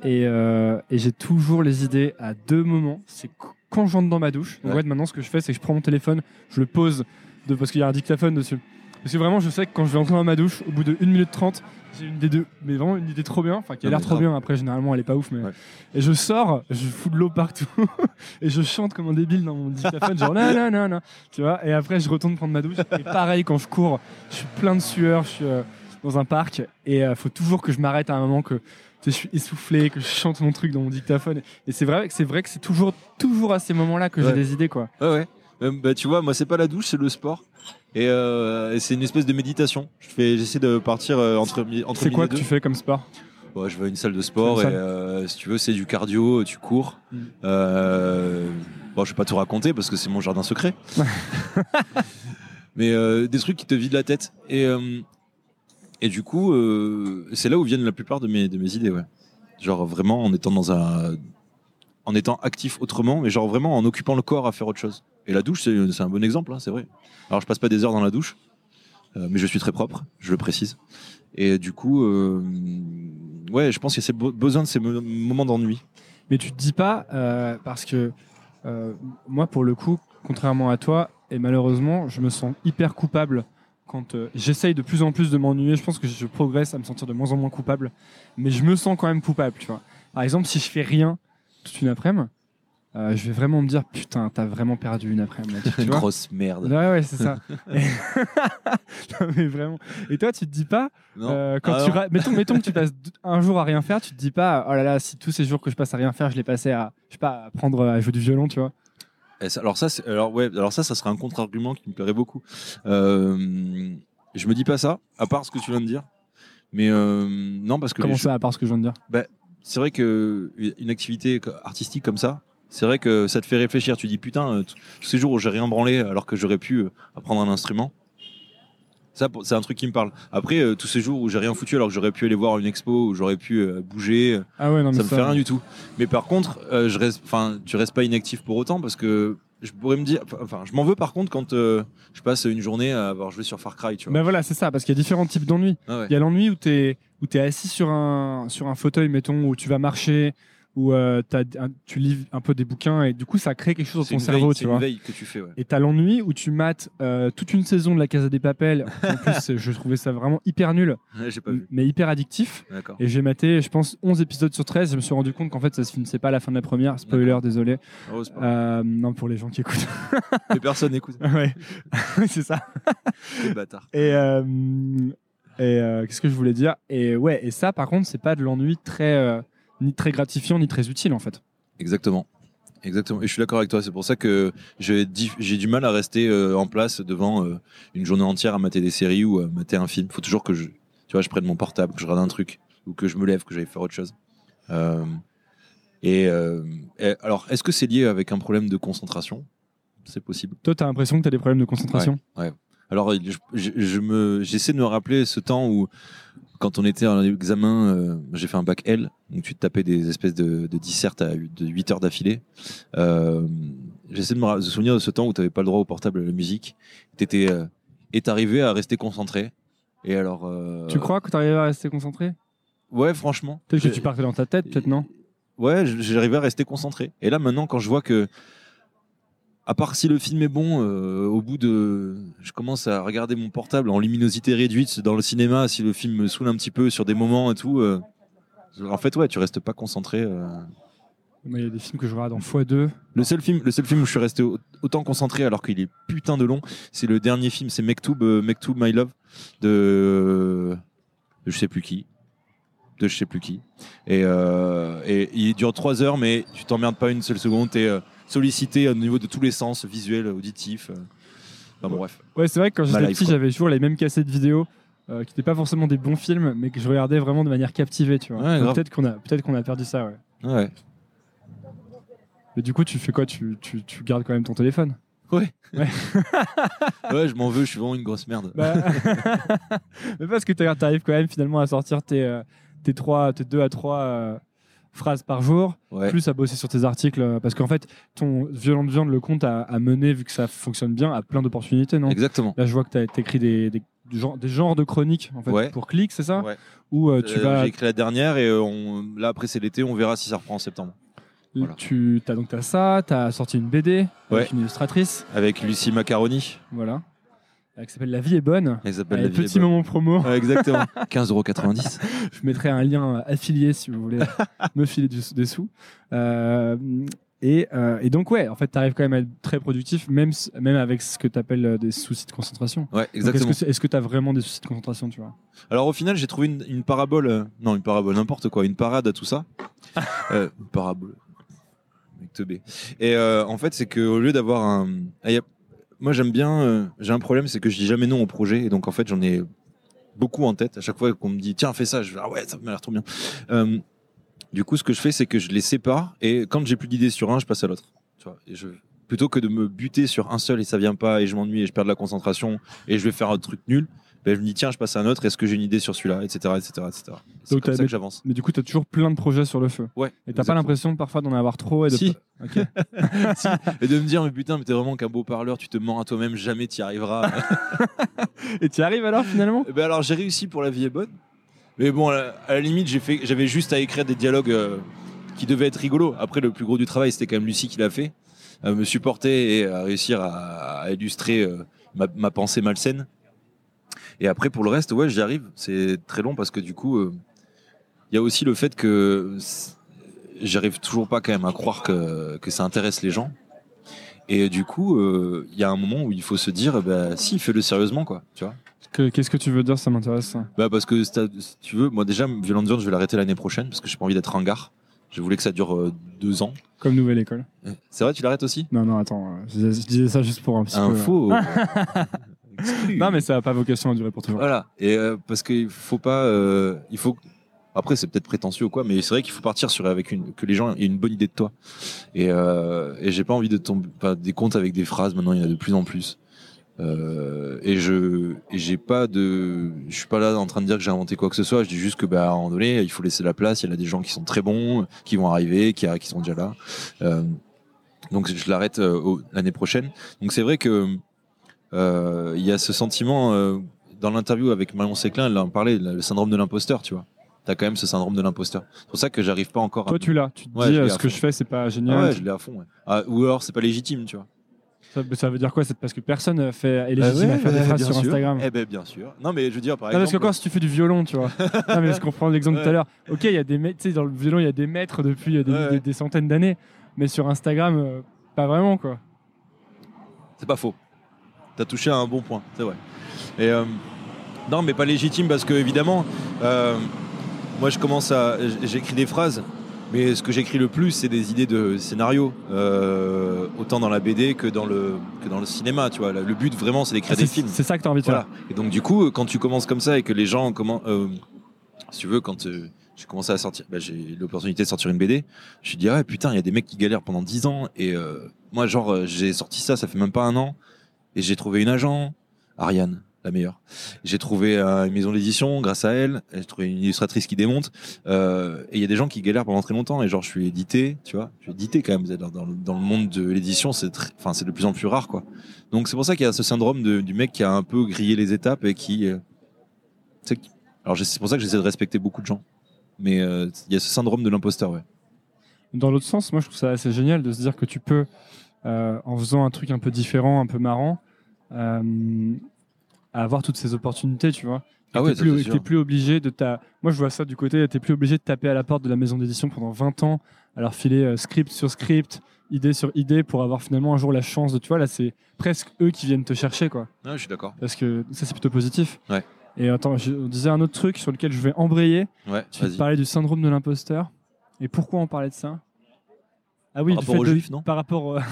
Et, euh, et j'ai toujours les idées à deux moments. C'est qu- quand je rentre dans ma douche. Donc, Ouais. ouais, maintenant, ce que je fais, c'est que je prends mon téléphone, je le pose de, parce qu'il y a un dictaphone dessus. Parce que vraiment, je sais que quand je vais entrer dans ma douche, au bout de 1 minute 30, j'ai une idée de, mais vraiment une idée trop bien, enfin qui a l'air trop grave. bien. Après, généralement, elle est pas ouf, mais Ouais. et je sors, je fous de l'eau partout et je chante comme un débile dans mon dictaphone, genre non non non non, tu vois. Et après, je retourne prendre ma douche. Et pareil, quand je cours, je suis plein de sueur, je suis euh, dans un parc et il faut toujours que je m'arrête à un moment que je suis essoufflé, que je chante mon truc dans mon dictaphone. Et c'est vrai que c'est vrai que c'est toujours toujours à ces moments-là que j'ai des idées quoi. Ouais, ouais. Euh, bah, tu vois, moi, c'est pas la douche, c'est le sport. Et, euh, et c'est une espèce de méditation. Je fais, j'essaie de partir euh, entre, entre C'est quoi que deux. tu fais comme sport? Ouais, je vais à une salle de sport et euh, si tu veux, c'est du cardio, tu cours. Mm. Bon, je vais pas tout raconter parce que c'est mon jardin secret. Mais des trucs qui te vident la tête. Et, et du coup, c'est là où viennent la plupart de mes, de mes idées. Ouais. Genre vraiment en étant dans un. En étant actif autrement, mais genre vraiment en occupant le corps à faire autre chose. Et la douche, c'est un bon exemple, hein, c'est vrai. Alors je passe pas des heures dans la douche, euh, mais je suis très propre, je le précise. Et du coup, euh, je pense qu'il y a besoin de ces mo- moments d'ennui. Mais tu te dis pas, euh, parce que moi, pour le coup, contrairement à toi, et malheureusement, je me sens hyper coupable quand j'essaye de plus en plus de m'ennuyer. Je pense que je progresse à me sentir de moins en moins coupable, mais je me sens quand même coupable, tu vois. Par exemple, si je fais rien toute une après-midi, euh, je vais vraiment me dire, putain, t'as vraiment perdu une après-midi. là-dessus, tu Une grosse merde. Ouais, ouais, c'est ça. Et- non, mais vraiment. Et toi, tu te dis pas, euh, quand Ah tu ra- mettons, mettons que tu passes un jour à rien faire, tu te dis pas, oh là là, si tous ces jours que je passe à rien faire, je les passais à, je sais pas, à apprendre à jouer du violon, tu vois. Ça- alors ça, alors ouais, alors ça, ça serait un contre-argument qui me plairait beaucoup. Euh, je me dis pas ça, à part ce que tu viens de dire. Mais euh, non, parce que Comment ça, à part ce que je viens de dire? C'est vrai que une activité artistique comme ça, c'est vrai que ça te fait réfléchir. Tu dis putain, euh, tous ces jours où j'ai rien branlé alors que j'aurais pu euh, apprendre un instrument. Ça, c'est un truc qui me parle. Après, euh, tous ces jours où j'ai rien foutu alors que j'aurais pu aller voir une expo, où j'aurais pu euh, bouger, Ah ouais, non, ça me fait rien du tout. Mais par contre, euh, je reste, enfin, tu restes pas inactif pour autant parce que je pourrais me dire, enfin, je m'en veux par contre quand je passe une journée à avoir joué sur Far Cry, tu vois. Ben voilà, c'est ça, parce qu'il y a différents types d'ennuis. Ah ouais. Il y a l'ennui où tu es, où es assis sur un, sur un fauteuil, mettons, où tu vas marcher, où euh, un- tu lis un peu des bouquins, et du coup, ça crée quelque chose dans ton cerveau, veille, tu c'est une vois. veille que tu fais. Ouais. Et t'as l'ennui où tu mates euh, toute une saison de la Casa des Papels. En plus, je trouvais ça vraiment hyper nul, Ouais, j'ai pas vu. mais hyper addictif. Et j'ai maté, je pense, 11 épisodes sur 13. Je me suis rendu compte qu'en fait, ça se finissait pas à la fin de la première. Spoiler, désolé. Oh, grave. Euh, non, pour les gens qui écoutent. Mais personne n'écoute. ouais, c'est ça. Les bâtards. Et, et euh, qu'est-ce que je voulais dire? Et ouais, et ça, par contre, c'est pas de l'ennui très, euh, ni très gratifiant, ni très utile, en fait. Exactement. Exactement. Et je suis d'accord avec toi. C'est pour ça que j'ai du mal à rester euh, en place devant euh, une journée entière à mater des séries ou à mater un film. Il faut toujours que je, tu vois, je prenne mon portable, que je regarde un truc ou que je me lève, que j'aille faire autre chose. Euh, et, euh, et alors, est-ce que c'est lié avec un problème de concentration? C'est possible. Toi, t'as l'impression que t'as des problèmes de concentration? Alors, je, je- je j'essaie de me rappeler ce temps où, quand on était en examen, euh, j'ai fait un bac L, donc tu te tapais des espèces de, de dissertes à, de 8 heures d'affilée. Euh, j'essaie de me souvenir de ce temps où tu n'avais pas le droit au portable à la musique. T'étais, euh, et t'arrivais à rester concentré. Et alors. euh, Tu crois que t'arrives à rester concentré? Ouais, franchement. Peut-être que J'ai- tu partais dans ta tête, peut-être non? Ouais, j'arrivais à rester concentré. Et là, maintenant, quand je vois que, à part si le film est bon, euh, au bout de, je commence à regarder mon portable en luminosité réduite dans le cinéma, si le film me saoule un petit peu sur des moments et tout, euh, en fait, ouais, tu restes pas concentré. euh. Il y a des films que je regarde en x2. Le seul film, le seul film où je suis resté au- autant concentré alors qu'il est putain de long, c'est le dernier film, c'est Mektoub, Mektoub My Love de, de je sais plus qui, de je sais plus qui. Et, euh, et il dure trois heures, mais tu t'emmerdes pas une seule seconde. T'es sollicité au niveau de tous les sens, visuel, auditif. euh. Enfin, bon, bref. Ouais, c'est vrai que quand j'étais petit, j'avais toujours les mêmes cassettes vidéo euh, qui n'étaient pas forcément des bons films, mais que je regardais vraiment de manière captivée, tu vois. Ouais, peut-être qu'on a, peut-être qu'on a perdu ça, ouais. Ouais. Mais du coup, tu fais quoi? Tu, tu, tu gardes quand même ton téléphone? Ouais, je m'en veux, je suis vraiment une grosse merde. Bah, Mais parce que tu arrives quand même finalement à sortir tes, euh, tes, trois, tes deux à trois euh, phrases par jour, Ouais. plus à bosser sur tes articles. euh, Parce qu'en fait, ton violent de viande, le compte a, a mené, vu que ça fonctionne bien, à plein d'opportunités, non? Exactement. Là, je vois que tu as écrit des, des, genre, des genres de chroniques en fait, Ouais. pour clic, c'est ça? Ouais. Ou euh, tu Euh, vas J'ai écrit la dernière et euh, on- là après c'est l'été, on verra si ça reprend en septembre. voilà. Tu as donc as ça, tu as sorti une BD avec une illustratrice, Avec Lucie Macaroni, voilà, qui s'appelle La vie est bonne. elle s'appelle La Vie est petit bonne. moment promo. Ouais, exactement. 15,90€. Je mettrai un lien affilié si vous voulez me filer du- des sous. Euh, et, euh, et donc, ouais, en fait, tu arrives quand même à être très productif, même, même avec ce que tu appelles des soucis de concentration. Ouais, exactement. Est-ce que tu as vraiment des soucis de concentration, tu vois? Alors au final, j'ai trouvé une, une parabole, euh, non une parabole, n'importe quoi, une parade à tout ça. Euh, une parabole, mec teubé. Et euh, en fait, c'est que au lieu d'avoir un, Ah, y a- moi j'aime bien, euh, j'ai un problème, c'est que je dis jamais non au projet, et donc en fait j'en ai beaucoup en tête. À chaque fois qu'on me dit tiens fais ça, je vais ah ouais ça m'a l'air trop bien. Euh, du coup, ce que je fais, c'est que je les sépare, et quand j'ai plus d'idées sur un, je passe à l'autre. Tu vois, plutôt que de me buter sur un seul et ça vient pas et je m'ennuie et je perds de la concentration et je vais faire un truc nul ben, je me dis tiens je passe à un autre est-ce que j'ai une idée sur celui-là etc etc etc Donc, comme ça que j'avance. Mais du coup, tu as toujours plein de projets sur le feu. ouais Et t'as pas l'impression parfois d'en avoir trop et de... Si. Et de me dire mais putain mais t'es vraiment qu'un beau parleur tu te mens à toi-même jamais t'y arriveras. Et tu y arrives alors finalement? Eh ben alors j'ai réussi pour la vie est bonne. Mais bon à la, limite j'avais juste à écrire des dialogues euh, qui devaient être rigolos. Après le plus gros du travail c'était quand même Lucie qui l'a fait à me supporter et à réussir à, à illustrer euh, ma, ma pensée malsaine et après pour le reste ouais j'y arrive c'est très long parce que du coup euh, il y a aussi le fait que j'arrive toujours pas quand même à croire que, que ça intéresse les gens et du coup euh, il y a un moment où il faut se dire bah si fais-le sérieusement quoi tu vois Que- Qu'est-ce que tu veux dire Ça m'intéresse. bah parce que si t'as- si tu veux, moi déjà Violent Zone, je vais l'arrêter l'année prochaine parce que j'ai pas envie d'être ringard. Je voulais que ça dure euh, deux ans. Comme nouvelle école. C'est vrai, tu l'arrêtes aussi? Non, non, attends. euh, Je, disais ça juste pour un petit peu. Info. Exclu. Non, mais ça n'a pas vocation à durer pour toujours. Voilà. Et euh, parce qu'il faut pas, euh, il faut. Après, c'est peut-être prétentieux ou quoi, mais c'est vrai qu'il faut partir sur avec une que les gens aient une bonne idée de toi. Et, euh, et j'ai pas envie de tomber pas des comptes avec des phrases. Maintenant, il y en a de plus en plus. Euh, et je et j'ai pas de je suis pas là en train de dire que j'ai inventé quoi que ce soit je dis juste que bah à un moment donné il faut laisser la place il y a des gens qui sont très bons qui vont arriver qui, qui sont déjà là Euh, donc je l'arrête euh, l'année prochaine donc c'est vrai que il y a ce sentiment euh, dans l'interview avec Marion Séclin elle en parlait le syndrome de l'imposteur tu vois t'as quand même ce syndrome de l'imposteur c'est pour ça que j'arrive pas encore à Toi, tu l'as. Tu te Ouais, dis, euh, ce que je fais, c'est pas Ah génial. ouais je l'ai à fond ouais. Ah, ou alors c'est pas légitime tu vois ça, ça veut dire quoi C'est parce que personne euh, fait, est légitime Ah ouais, à faire des bah, phrases sur sûr. Instagram. Eh ben bien sûr. Non mais je veux dire par Non, parce que exemple. quand si tu fais du violon, tu vois. non, mais je comprends l'exemple Ouais. tout à l'heure. Ok, il y a des maîtres, tu sais, dans le violon, il y a des maîtres depuis euh, des, des- des centaines d'années. Mais sur Instagram, euh, pas vraiment, quoi. C'est pas faux. T'as touché à un bon point, c'est vrai. Et euh, non mais pas légitime parce que évidemment, euh, moi je commence à, j'écris des phrases. Mais ce que j'écris le plus, c'est des idées de scénario, euh, autant dans la BD que dans le que dans le cinéma. Tu vois, le but vraiment, c'est d'écrire Ah, des films. c'est ça que tu as envie de Voilà. faire. Et donc du coup, quand tu commences comme ça et que les gens comment, si tu veux, quand j'ai commencé à sortir, bah, j'ai eu l'opportunité de sortir une BD. Je me suis dit ah putain, il y a des mecs qui galèrent pendant 10 ans et euh, moi genre j'ai sorti ça, ça fait même pas un an et j'ai trouvé une agent, Ariane, la meilleure. J'ai trouvé euh, une maison d'édition grâce à elle. J'ai trouvé une illustratrice qui démonte. Euh, et il y a des gens qui galèrent pendant très longtemps. Et genre, je suis édité, tu vois. Je suis édité quand même. Dans, le- monde de l'édition, c'est enfin, c'est de plus en plus rare, quoi. Donc c'est pour ça qu'il y a ce syndrome du mec qui a un peu grillé les étapes et qui. euh, alors c'est pour ça que j'essaie de respecter beaucoup de gens. Mais il y a ce syndrome de l'imposteur, ouais. Dans l'autre sens, moi, je trouve ça assez génial de se dire que tu peux, en faisant un truc un peu différent, un peu marrant, euh, avoir toutes ces opportunités, tu vois. Ah ouais, t'es plus, t'es obligé de ta. Moi, je vois ça du côté, t'es plus obligé de taper à la porte de la maison d'édition pendant 20 ans, alors filer euh, script sur script, idée sur idée, pour avoir finalement un jour la chance de, tu vois, là, c'est presque eux qui viennent te chercher, quoi. Ouais, je suis d'accord. Parce que ça, c'est plutôt positif. Ouais. Et attends, je on disait un autre truc sur lequel je vais embrayer. Ouais, Tu vas-y. parlais du syndrome de l'imposteur. Et pourquoi on parlait de ça? Ah oui, Par rapport aux de- Juifs, non Par rapport.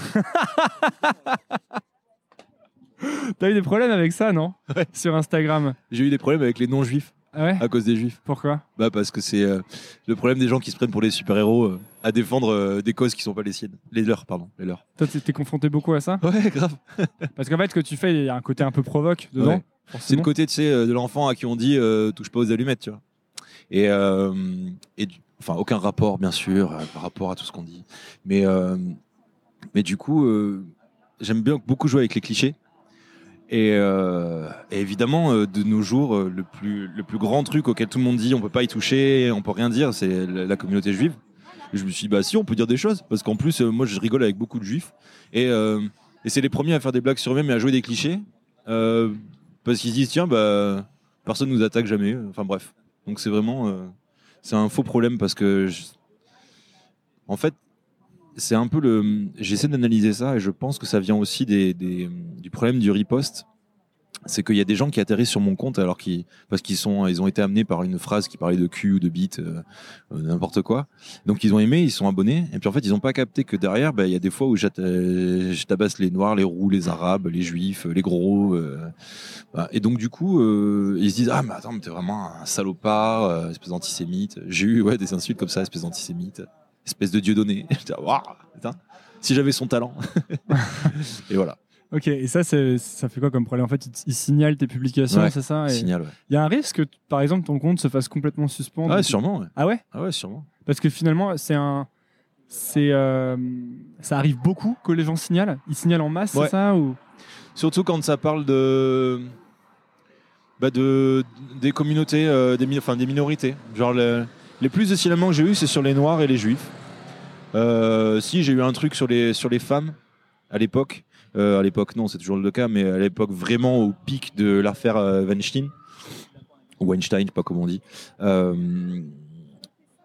T'as eu des problèmes avec ça, non Ouais. Sur Instagram. J'ai eu des problèmes avec les non-juifs Ah ouais à cause des juifs. Pourquoi Bah parce que c'est euh, le problème des gens qui se prennent pour des super-héros euh, à défendre euh, des causes qui sont pas les siennes. Les leurs, pardon. Les leurs. Toi, t'es confronté beaucoup à ça Ouais, grave. Parce qu'en fait, ce que tu fais, il y a un côté un peu provoque dedans. Ouais. C'est le côté, tu sais, de l'enfant à qui on dit touche pas aux allumettes, tu vois. Et, et du- enfin, aucun rapport, bien sûr, euh, par rapport à tout ce qu'on dit. Mais, euh, mais du coup, euh, j'aime bien beaucoup jouer avec les clichés. Et, évidemment, de nos jours, le plus, le plus grand truc auquel tout le monde dit on peut pas y toucher, on peut rien dire, c'est la, communauté juive. Je me suis dit, bah si, on peut dire des choses. Parce qu'en plus, moi, je rigole avec beaucoup de juifs. Et, et c'est les premiers à faire des blagues sur eux-mêmes à jouer des clichés. Parce qu'ils se disent, tiens, bah, personne nous attaque jamais. Enfin bref. Donc c'est vraiment. C'est un faux problème parce que. En fait, c'est un peu le. J'essaie d'analyser ça et je pense que ça vient aussi des- du problème du riposte. C'est qu'il y a des gens qui atterrissent sur mon compte alors qu'ils parce qu'ils sont ils ont été amenés par une phrase qui parlait de cul ou de bite euh, euh, n'importe quoi. Donc ils ont aimé, ils sont abonnés et puis en fait ils n'ont pas capté que derrière bah, il y a des fois où je tabasse les noirs, les roux, les arabes, les juifs, euh, les gros et donc du coup ils se disent ah mais attends mais t'es vraiment un salopard, espèce d'antisémite. J'ai eu ouais des insultes comme ça, espèce d'antisémite, espèce de dieu donné. Si j'avais son talent. et voilà. Ok, et ça, ça fait quoi comme problème? En fait, il, il signale tes publications, Ouais, c'est ça? Ouais. Il y a un risque que, par exemple, ton compte se fasse complètement suspendre Ah ouais, sûrement. Ouais. Ah ouais? Ah ouais, sûrement. Parce que finalement, c'est un. C'est, euh, ça arrive beaucoup que les gens signalent? Ils signalent en masse, c'est ça ou... Surtout quand ça parle de, bah de des communautés, euh, des, enfin, des minorités. Genre le- les plus de signalements que j'ai eu, c'est sur les Noirs et les Juifs. Euh, si j'ai eu un truc sur les sur les femmes à l'époque. Euh, à l'époque, non, c'est toujours le cas, mais à l'époque vraiment au pic de l'affaire euh, Weinstein ou Weinstein, je sais pas comment on dit. Euh,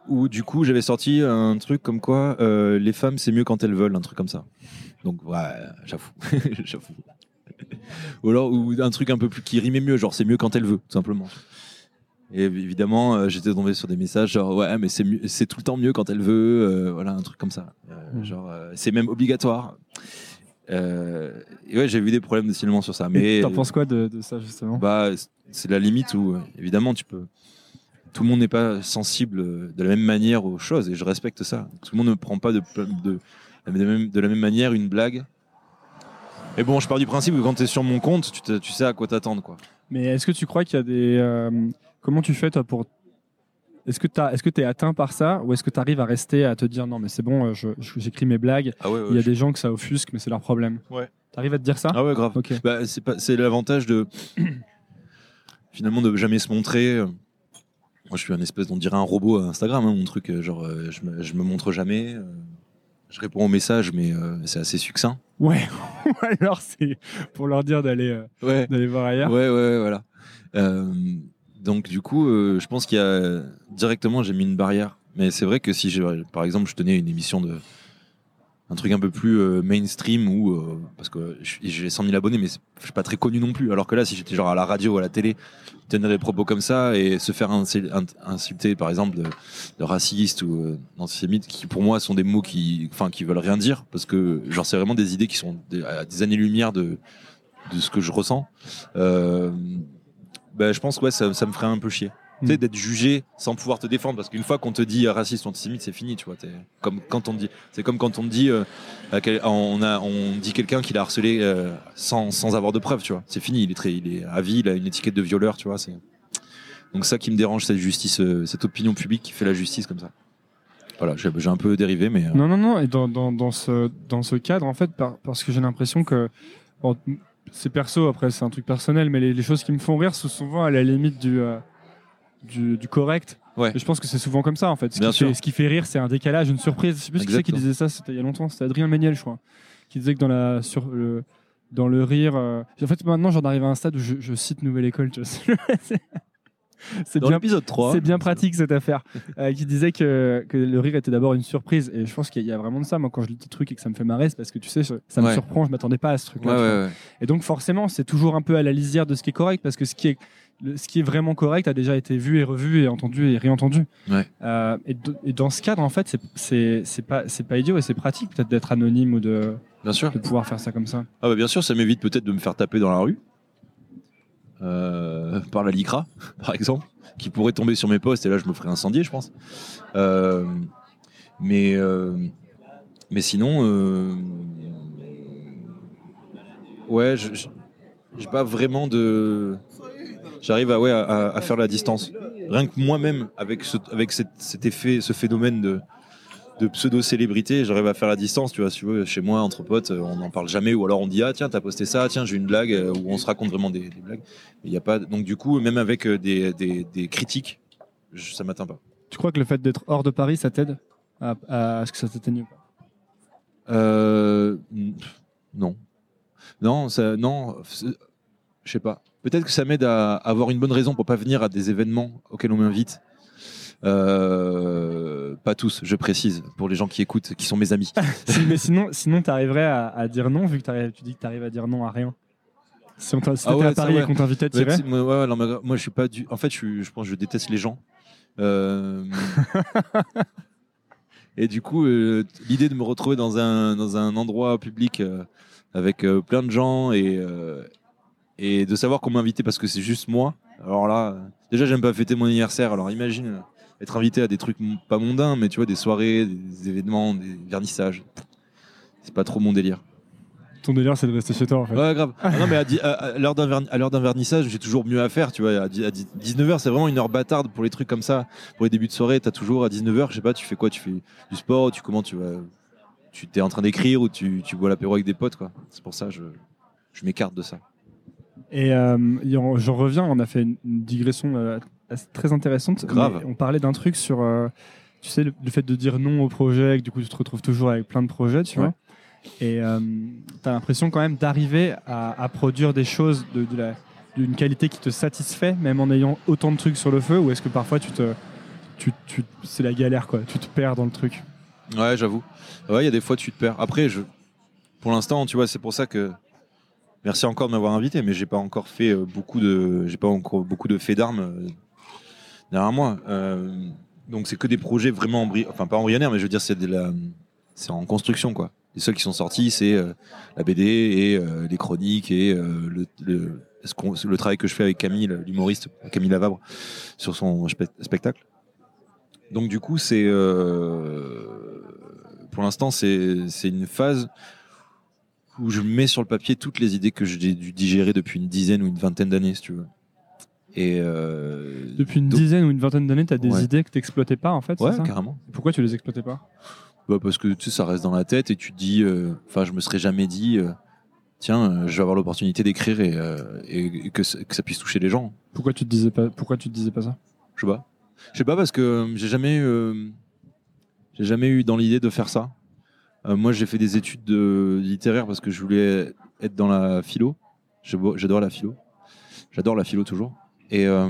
où du coup j'avais sorti un truc comme quoi les femmes c'est mieux quand elles veulent, un truc comme ça. Donc ouais, j'avoue, j'avoue. Ou alors ou un truc un peu plus qui rimait mieux, genre c'est mieux quand elle veut, tout simplement. Et évidemment, euh, j'étais tombé sur des messages genre ouais, mais c'est c'est tout le temps mieux quand elle veut, euh, voilà un truc comme ça. Euh, Mm. Genre c'est même obligatoire. Euh, et ouais, j'ai vu des problèmes de signalement sur ça, mais T'en penses quoi de, de ça, justement? bah c'est la limite où euh, évidemment tu peux. Tout le monde n'est pas sensible euh, de la même manière aux choses et je respecte ça. Tout le monde ne prend pas de, de, même, de la même manière une blague. Et bon, je pars du principe que quand tu es sur mon compte, tu, sais à quoi t'attendre. Quoi. Mais est-ce que tu crois qu'il y a des. euh, comment tu fais, toi, pour. Est-ce que tu est-ce que es atteint par ça ou est-ce que tu arrives à rester à te dire non, mais c'est bon, euh, j'écris mes blagues Ah ouais, Il y a des gens que ça offusque, mais c'est leur problème. Ouais. Tu arrives à te dire ça? Ah ouais, grave. Ok. Bah, c'est l'avantage de finalement de jamais se montrer. Moi, je suis un espèce, on dirait un robot à Instagram, hein, mon truc. euh, Genre, euh, je, me, je me montre jamais. euh, je réponds aux messages, mais euh, c'est assez succinct. Ouais. Ou alors c'est pour leur dire d'aller euh, Ouais. voir ailleurs. Ouais, ouais, ouais, voilà. Euh, donc, du coup, euh, je pense qu'il y a directement, j'ai mis une barrière. Mais c'est vrai que si, par exemple, je tenais une émission de. Un truc un peu plus euh, mainstream ou. euh, parce que j'ai 100 000 abonnés, mais je suis pas très connu non plus. Alors que là, si j'étais genre à la radio ou à la télé, tenir des propos comme ça et se faire insulter, par exemple, de, de raciste ou d'antisémite, qui pour moi sont des mots qui, enfin, qui veulent rien dire. Parce que, genre, c'est vraiment des idées qui sont à des années-lumière de, de ce que je ressens. Ben, je pense que ouais, ça, ça me ferait un peu chier. Tu sais, Mm. d'être jugé sans pouvoir te défendre. Parce qu'une fois qu'on te dit euh, raciste ou antisémite, c'est fini, tu vois. Comme quand on dit, c'est comme quand on dit, euh, à quel- on, a, on dit quelqu'un qui l'a harcelé euh, sans, sans avoir de preuves, tu vois. C'est fini, il est, très, il est à vie, il a une étiquette de violeur, tu vois. C'est... Donc ça qui me dérange, cette justice, euh, cette opinion publique qui fait la justice comme ça. Voilà, j'ai, un peu dérivé, mais... Non, non, non. Et dans, dans, dans ce, dans ce cadre, en fait, par- parce que j'ai l'impression que. bon, c'est perso, après, c'est un truc personnel, mais les, les choses qui me font rire sont souvent à la limite du, euh, du, du correct. Ouais. Et je pense que c'est souvent comme ça, en fait. Ce, Bien qui, sûr. fait, ce qui fait rire, c'est un décalage, une surprise. Je sais plus qui c'est qui disait ça, c'était il y a longtemps. C'était Adrien Méniel, je crois. Qui disait que dans, la, sur le, dans le rire. euh, En fait, maintenant, j'en arrive à un stade où je, je cite Nouvelle École. tu vois. C'est- bien l'épisode 3... c'est bien pratique cette affaire. Euh, qui disait que, que le rire était d'abord une surprise. Et je pense qu'il y a vraiment de ça. Moi, quand je lis des trucs et que ça me fait marrer, c'est parce que tu sais, ça me Ouais. surprend. Je m'attendais pas à ce truc-là. ouais, ouais. Et donc, forcément, c'est toujours un peu à la lisière de ce qui est correct. Parce que ce qui est, le- ce qui est vraiment correct a déjà été vu et revu et entendu et réentendu. Euh, et, dans ce cadre, en fait, c'est- pas, c'est pas idiot et c'est pratique peut-être d'être anonyme ou de, Bien sûr. de pouvoir faire ça comme ça. Ah bah bien sûr, ça m'évite peut-être de me faire taper dans la rue. Euh, par la LICRA, par exemple, qui pourrait tomber sur mes postes et là je me ferais incendier, je pense. Euh, mais, euh, mais sinon, ouais, j'ai pas vraiment de. J'arrive à, ouais, à, faire la distance. Rien que moi-même, avec, avec cet effet, ce phénomène de, de pseudo-célébrité, j'arrive à faire la distance, tu vois, si tu veux, chez moi, entre potes, euh, on n'en parle jamais, ou alors on dit, ah tiens, t'as posté ça, tiens, j'ai une blague, euh, où on se raconte vraiment des, des blagues. Il y a pas, donc du coup, même avec euh, des, des, des critiques, je- ça m'atteint pas. Tu crois que le fait d'être hors de Paris, ça t'aide à, à- à ce que ça t'atteigne pas? Euh, non. Non, ça, non, je sais pas. Peut-être que ça m'aide à avoir une bonne raison pour pas venir à des événements auxquels on m'invite. Euh, pas tous, je précise, pour les gens qui écoutent, qui sont mes amis. Mais sinon, sinon tu arriverais à, à dire non, vu que tu dis que tu arrives à dire non à rien. Si on si Ah ouais, à ça, Paris ouais. et qu'on t'invitait, Ouais, moi, ouais, non, mais moi, je suis pas du. En fait, je, suis, je pense que je déteste les gens. Euh, Et du coup, euh, l'idée de me retrouver dans un, dans un endroit public avec plein de gens et, et de savoir qu'on m'a invité parce que c'est juste moi. Alors là, déjà, j'aime pas fêter mon anniversaire. Alors imagine être invité à des trucs pas mondains, mais tu vois, des soirées, des événements, des vernissages. C'est pas trop mon délire. Ton délire, c'est de rester chez toi, en fait. Ouais, grave. Ah non, mais à, di- à- à l'heure d'un vernissage, j'ai toujours mieux à faire, tu vois. À, 19h, c'est vraiment une heure bâtarde pour les trucs comme ça. Pour les débuts de soirée, t'as toujours à 19h, je sais pas, tu fais quoi? Tu fais du sport, tu comment tu vas Tu t'es en train d'écrire ou tu, tu bois l'apéro avec des potes, quoi? C'est pour ça je, je m'écarte de ça. Et euh, j'en reviens, on a fait une, digression euh, très intéressante. Grave. On parlait d'un truc sur, euh, tu sais, le, le fait de dire non au projet, que du coup tu te retrouves toujours avec plein de projets, tu Ouais. vois. Et tu as l'impression quand même d'arriver à, à produire des choses de, de la- d'une qualité qui te satisfait, même en ayant autant de trucs sur le feu, ou est-ce que parfois tu te, tu, tu- c'est la galère, quoi, tu te perds dans le truc Ouais, j'avoue. Ouais, il y a des fois tu te perds. Après, je, pour l'instant, tu vois, c'est pour ça que. Merci encore de m'avoir invité, mais j'ai pas encore fait euh, beaucoup de, j'ai pas encore beaucoup de faits d'armes euh, derrière moi. Euh, donc c'est que des projets vraiment, enfin pas embryonnaires, mais je veux dire c'est de la, c'est en construction quoi. Les seuls qui sont sortis, c'est euh, la BD et euh, les chroniques et le, le, ce le travail que je fais avec Camille, l'humoriste Camille Lavabre, sur son spe- spectacle. Donc du coup, c'est pour l'instant, c'est une phase où je mets sur le papier toutes les idées que j'ai dû digérer depuis une dizaine ou une vingtaine d'années, si tu veux. Et euh, Depuis une donc- dizaine ou une vingtaine d'années, tu as des Ouais. idées que tu n'exploitais pas, en fait, ouais, ça? carrément. Pourquoi tu les exploitais pas? Bah, parce que tu sais, ça reste dans la tête et tu te dis, euh, enfin, je me serais jamais dit, euh, tiens, euh, je vais avoir l'opportunité d'écrire et, euh, et que, ça- que ça puisse toucher les gens. Pourquoi tu te disais pas, pourquoi tu te disais pas ça? Je sais pas. Je sais pas parce que euh, j'ai jamais, euh, j'ai jamais eu dans l'idée de faire ça. Euh, moi, j'ai fait des études de littéraires parce que je voulais être dans la philo. J'adore la philo. J'adore la philo toujours. Et, euh,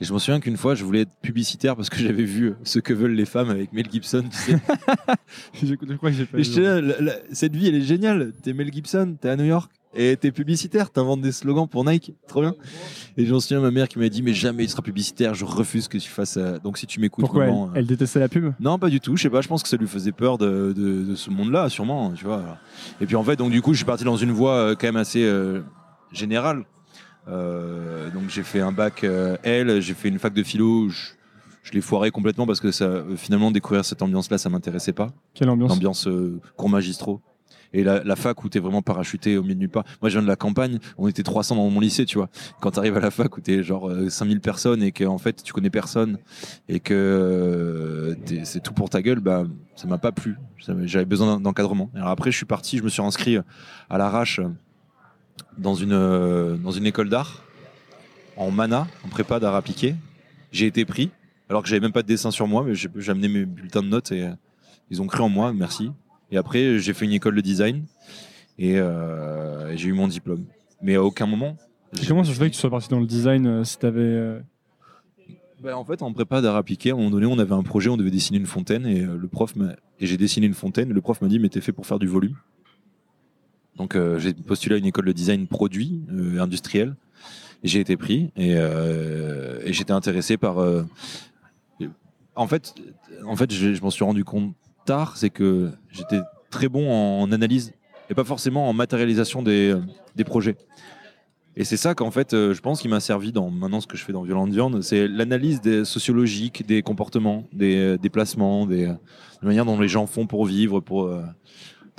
et je me souviens qu'une fois, je voulais être publicitaire parce que j'avais vu ce que veulent les femmes avec Mel Gibson. Tu sais. je, je crois que j'ai pas Et vu. j'étais là, la- la- cette vie, elle est géniale. T'es Mel Gibson, t'es à New York et t'es publicitaire. T'inventes des slogans pour Nike. Trop bien. Et j'en souviens ma mère qui m'a dit Mais jamais tu seras publicitaire. Je refuse que tu fasses ça. Donc si tu m'écoutes, Pourquoi elle, maman, euh, elle détestait la pub? Non, pas du tout. Je sais pas. Je pense que ça lui faisait peur de, de- de ce monde-là, sûrement. Tu vois. Et puis en fait, donc du coup, je suis parti dans une voie euh, quand même assez euh, générale. Euh, donc j'ai fait un bac euh, L. J'ai fait une fac de philo. Je, je l'ai foiré complètement parce que ça, finalement, découvrir cette ambiance-là, ça m'intéressait pas Quelle ambiance l'ambiance euh, cours magistraux. Et la, la fac où t'es vraiment parachuté au milieu de nulle part. Moi, je viens de la campagne, on était 300 dans mon lycée, tu vois. Quand t'arrives à la fac où t'es genre euh, 5000 personnes et que en fait tu connais personne et que c'est tout pour ta gueule, bah ça m'a pas plu. J'avais besoin d'encadrement. Alors après, je suis parti, je me suis inscrit à l'arrache dans une euh, dans une école d'art en mana, en prépa d'art appliqué. J'ai été pris, alors que j'avais même pas de dessin sur moi, mais j'ai amené mes bulletins de notes et euh, ils ont cru en moi, merci. Et après, j'ai fait une école de design et euh, j'ai eu mon diplôme. Mais à aucun moment. Comment ça se fait que tu sois parti dans le design euh, si t'avais. euh, Ben, en fait, en prépa d'art appliqué, à un moment donné, on avait un projet, on devait dessiner une fontaine et le prof et j'ai dessiné une fontaine. Et le prof m'a dit, mais t'es fait pour faire du volume. Donc euh, j'ai postulé à une école de design produit euh, industriel. J'ai été pris et, euh, j'étais intéressé par. en fait, en fait, je, m'en suis rendu compte tard, c'est que j'étais très bon en analyse et pas forcément en matérialisation des, des projets. Et c'est ça qu'en fait, je pense qui m'a servi dans maintenant ce que je fais dans Violent Viande, c'est l'analyse des sociologiques, des comportements, des déplacements, des, euh, la manière dont les gens font pour vivre, pour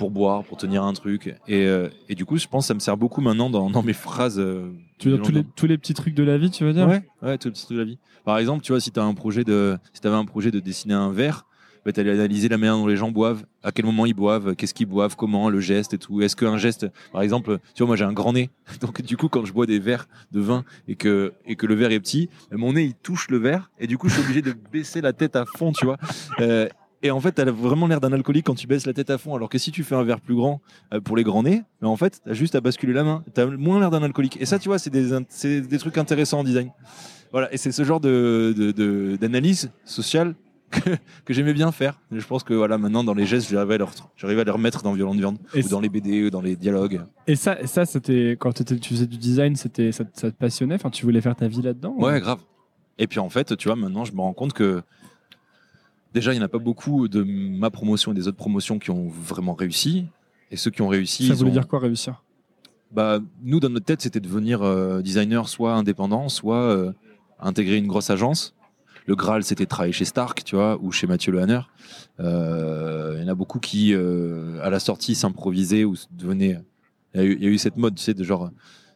pour boire, pour tenir un truc. Et, euh, et du coup, je pense que ça me sert beaucoup maintenant dans, dans mes phrases. euh, Tu veux dire tous les, tous les petits trucs de la vie, tu veux dire? Ouais, ouais, tout le petit truc de la vie. Par exemple, tu vois, si tu as un projet de, si avais un projet de dessiner un verre, bah, tu allais analyser la manière dont les gens boivent, à quel moment ils boivent, qu'est-ce qu'ils boivent, comment, le geste et tout. Est-ce qu'un geste, par exemple, tu vois, moi j'ai un grand nez, donc du coup, quand je bois des verres de vin et que, et que le verre est petit, bah, mon nez il touche le verre et du coup, je suis obligé de baisser la tête à fond, tu vois. Euh, et en fait, tu as vraiment l'air d'un alcoolique quand tu baisses la tête à fond. Alors que si tu fais un verre plus grand euh, pour les grands nez, mais en fait, tu as juste à basculer la main. Tu as moins l'air d'un alcoolique. Et ça, tu vois, c'est des, trucs intéressants en design. Voilà. Et c'est ce genre de, d'analyse sociale que, que j'aimais bien faire. Et je pense que voilà, maintenant, dans les gestes, j'arrive à, leur- j'arrive à les remettre dans Violent de Viande. Ou dans les BD, ou dans les dialogues. Et ça, et ça c'était quand tu faisais du design, c'était ça, te- ça te passionnait? Enfin, tu voulais faire ta vie là-dedans. ou- Ouais, grave. Et puis en fait, tu vois, maintenant, je me rends compte que déjà, il n'y en a pas beaucoup de ma promotion et des autres promotions qui ont vraiment réussi. Et ceux qui ont réussi, Ça voulait ont- dire quoi réussir? Bah, nous, dans notre tête, c'était devenir euh, designer soit indépendant, soit euh, intégrer une grosse agence. Le Graal, c'était travailler chez Stark, tu vois, ou chez Mathieu Lehanner. Euh, Il y en a beaucoup qui, à la sortie, s'improvisaient ou devenaient. Il y, a eu, il y a eu cette mode, tu sais, de genre,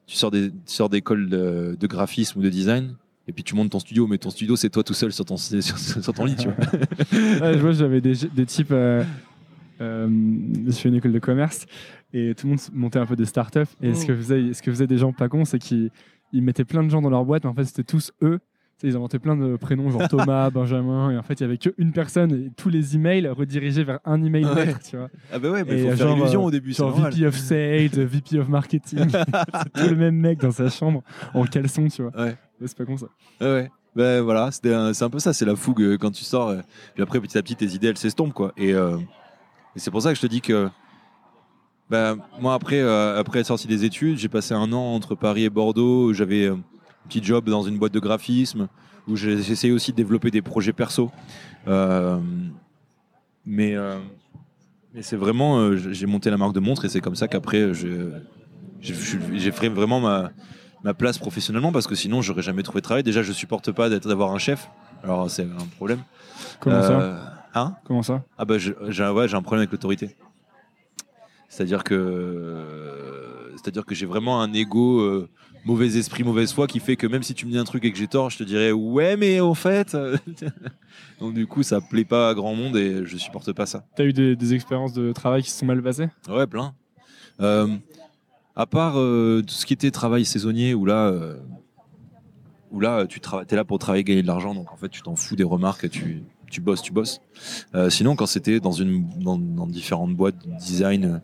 tu sors des, tu sors d'école de, de graphisme ou de design, et puis tu montes ton studio, mais ton studio, c'est toi tout seul sur ton, sur, sur ton lit, tu vois. Ouais, je vois, j'avais des, des types. Euh, euh, je fais une école de commerce et tout le monde montait un peu des startups. Et ce, que faisaient, ce que faisaient des gens pas cons, c'est qu'ils ils mettaient plein de gens dans leur boîte, mais en fait, c'était tous eux. Ils inventaient plein de prénoms, genre Thomas, Benjamin, et en fait, il y avait qu'une personne et tous les emails redirigés vers un email Ouais. maître, tu vois. Ah bah ouais, mais Et il faut faire illusion euh, au début, Genre. VP of Sales, VP of Marketing. c'est tout le même mec dans sa chambre en caleçon, tu vois. Ouais. C'est pas con ça. Ouais, ouais. Ben voilà, un- c'est un peu ça, c'est la fougue euh, quand tu sors. euh, puis après, petit à petit, tes idées, elles s'estompent, quoi. Et, euh, et c'est pour ça que je te dis que. Ben, moi, après, euh, après être sorti des études, j'ai passé un an entre Paris et Bordeaux. J'avais petit job dans une boîte de graphisme où j'ai essayé aussi de développer des projets perso. Euh, mais euh, mais c'est vraiment. euh, j'ai monté la marque de montre et c'est comme ça qu'après, j'ai fait vraiment ma, ma place professionnellement parce que sinon j'aurais jamais trouvé de travail. Déjà, je supporte pas d'avoir un chef. Alors c'est un problème. Comment ça? Euh, Hein? Comment ça? Ah bah j'ai ouais, un problème avec l'autorité. C'est-à-dire que c'est-à-dire que j'ai vraiment un ego euh, mauvais esprit, mauvaise foi qui fait que même si tu me dis un truc et que j'ai tort, je te dirais ouais mais au fait. euh, Donc du coup ça plaît pas à grand monde et je supporte pas ça. T'as eu des, des expériences de travail qui se sont mal passées? Ouais, plein. Euh, à part euh, tout ce qui était travail saisonnier, où là, euh, où là tu es là pour travailler, gagner de l'argent, donc en fait tu t'en fous des remarques, tu, tu bosses, tu bosses. Euh, sinon, quand c'était dans, une, dans, dans différentes boîtes de design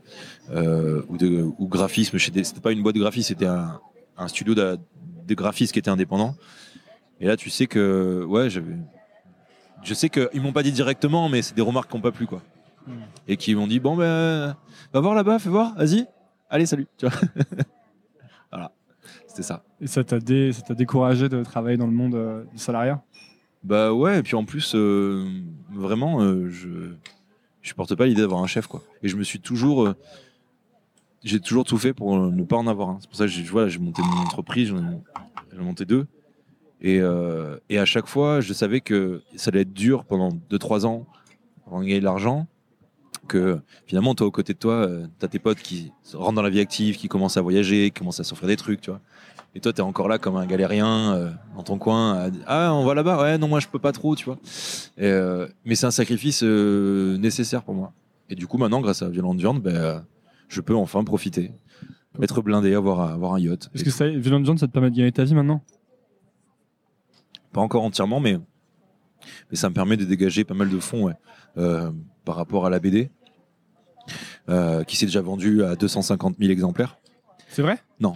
euh, ou, de, ou graphisme, c'était pas une boîte de graphisme, c'était un, un studio de, de graphisme qui était indépendant. Et là, tu sais que, ouais, j'avais. Je sais qu'ils m'ont pas dit directement, mais c'est des remarques qui n'ont pas plu, quoi. Hmm. Et qui m'ont dit, bon, ben, va voir là-bas, fais voir, vas-y, allez, salut. Tu vois voilà, c'était ça. Et ça t'a dé- ça t'a découragé de travailler dans le monde euh, du salariat? Bah ouais, et puis en plus, euh, vraiment, euh, je je supporte pas l'idée d'avoir un chef, quoi. Et je me suis toujours, euh, j'ai toujours tout fait pour euh, ne pas en avoir un. C'est pour ça que j'ai, monté mon entreprise, j'en ai, monté deux, et euh, et à chaque fois, je savais que ça allait être dur pendant 2-3 ans avant de gagner de l'argent. Que finalement, toi, aux côtés de toi, euh, t'as tes potes qui rentrent dans la vie active, qui commencent à voyager, qui commencent à s'offrir des trucs, tu vois. Et toi, t'es encore là comme un galérien dans ton coin. à ah, on va là-bas. Ouais, non, moi, je peux pas trop, tu vois. Mais c'est un sacrifice nécessaire pour moi. Et du coup, maintenant, grâce à Violente Viande, euh, je peux enfin profiter. Être blindé, avoir, avoir un yacht. Est-ce que ça, Violent John, ça te permet de gagner ta vie maintenant? Pas encore entièrement, mais, mais ça me permet de dégager pas mal de fonds ouais, euh, par rapport à la BD, euh, qui s'est déjà vendu à 250 000 exemplaires. C'est vrai?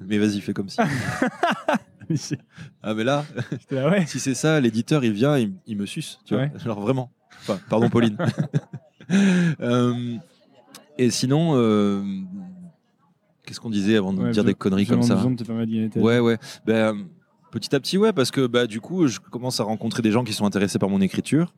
Mais vas-y, fais comme si. ah, mais là, J'étais là, ouais. si c'est ça, l'éditeur, il vient, il, il me suce, tu vois. Ouais. Alors vraiment. Enfin, pardon, Pauline. Euh, et sinon, euh, qu'est-ce qu'on disait avant de Ouais, dire des conneries comme ça te. Ouais, ouais. Ben, petit à petit, ouais, parce que bah, du coup, je commence à rencontrer des gens qui sont intéressés par mon écriture.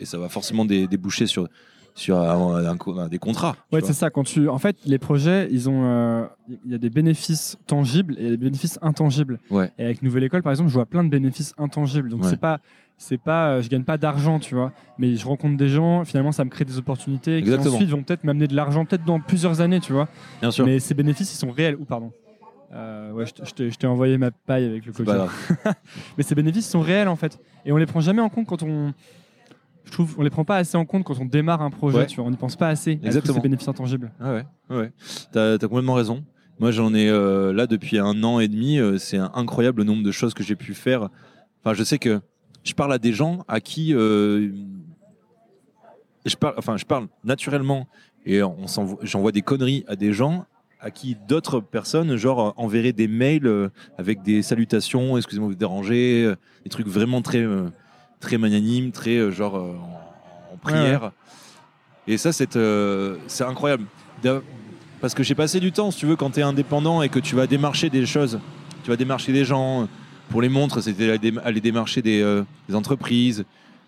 Et ça va forcément dé- déboucher sur, sur un- un un- des contrats. Ouais, c'est ça. Quand tu, en fait, les projets, ils ont, euh, il y a des bénéfices tangibles et des bénéfices intangibles. Ouais. Et avec Nouvelle École, par exemple, je vois plein de bénéfices intangibles. Donc Ouais. c'est pas, c'est pas, euh, je gagne pas d'argent, tu vois. Mais je rencontre des gens. Finalement, ça me crée des opportunités qui Exactement. ensuite vont peut-être m'amener de l'argent, peut-être dans plusieurs années, tu vois. Bien sûr. Mais ces bénéfices, ils sont réels. Ou pardon. Euh, ouais, je t'ai- je t'ai envoyé ma paille avec le grave. Mais ces bénéfices sont réels en fait. Et on les prend jamais en compte quand on, je trouve on les prend pas assez en compte quand on démarre un projet. Ouais. Tu vois, on n'y pense pas assez. à tous ces bénéfices intangibles. Ah ouais, ouais, ouais. T'as as complètement raison. Moi, j'en ai euh, là depuis un an et demi. euh, c'est un incroyable le nombre de choses que j'ai pu faire. Enfin, je sais que je parle à des gens à qui euh, je parle. Enfin, je parle naturellement et on j'envoie des conneries à des gens à qui d'autres personnes, genre, enverraient des mails euh, avec des salutations, excusez-moi de vous déranger, euh, des trucs vraiment très, euh, très magnanimes, très euh, genre euh, en, en prière. Et ça, c'est euh, c'est incroyable. Parce que j'ai passé du temps, si tu veux, quand tu es indépendant et que tu vas démarcher des choses, tu vas démarcher des gens. Pour les montres, c'était aller dé- aller démarcher des, des entreprises,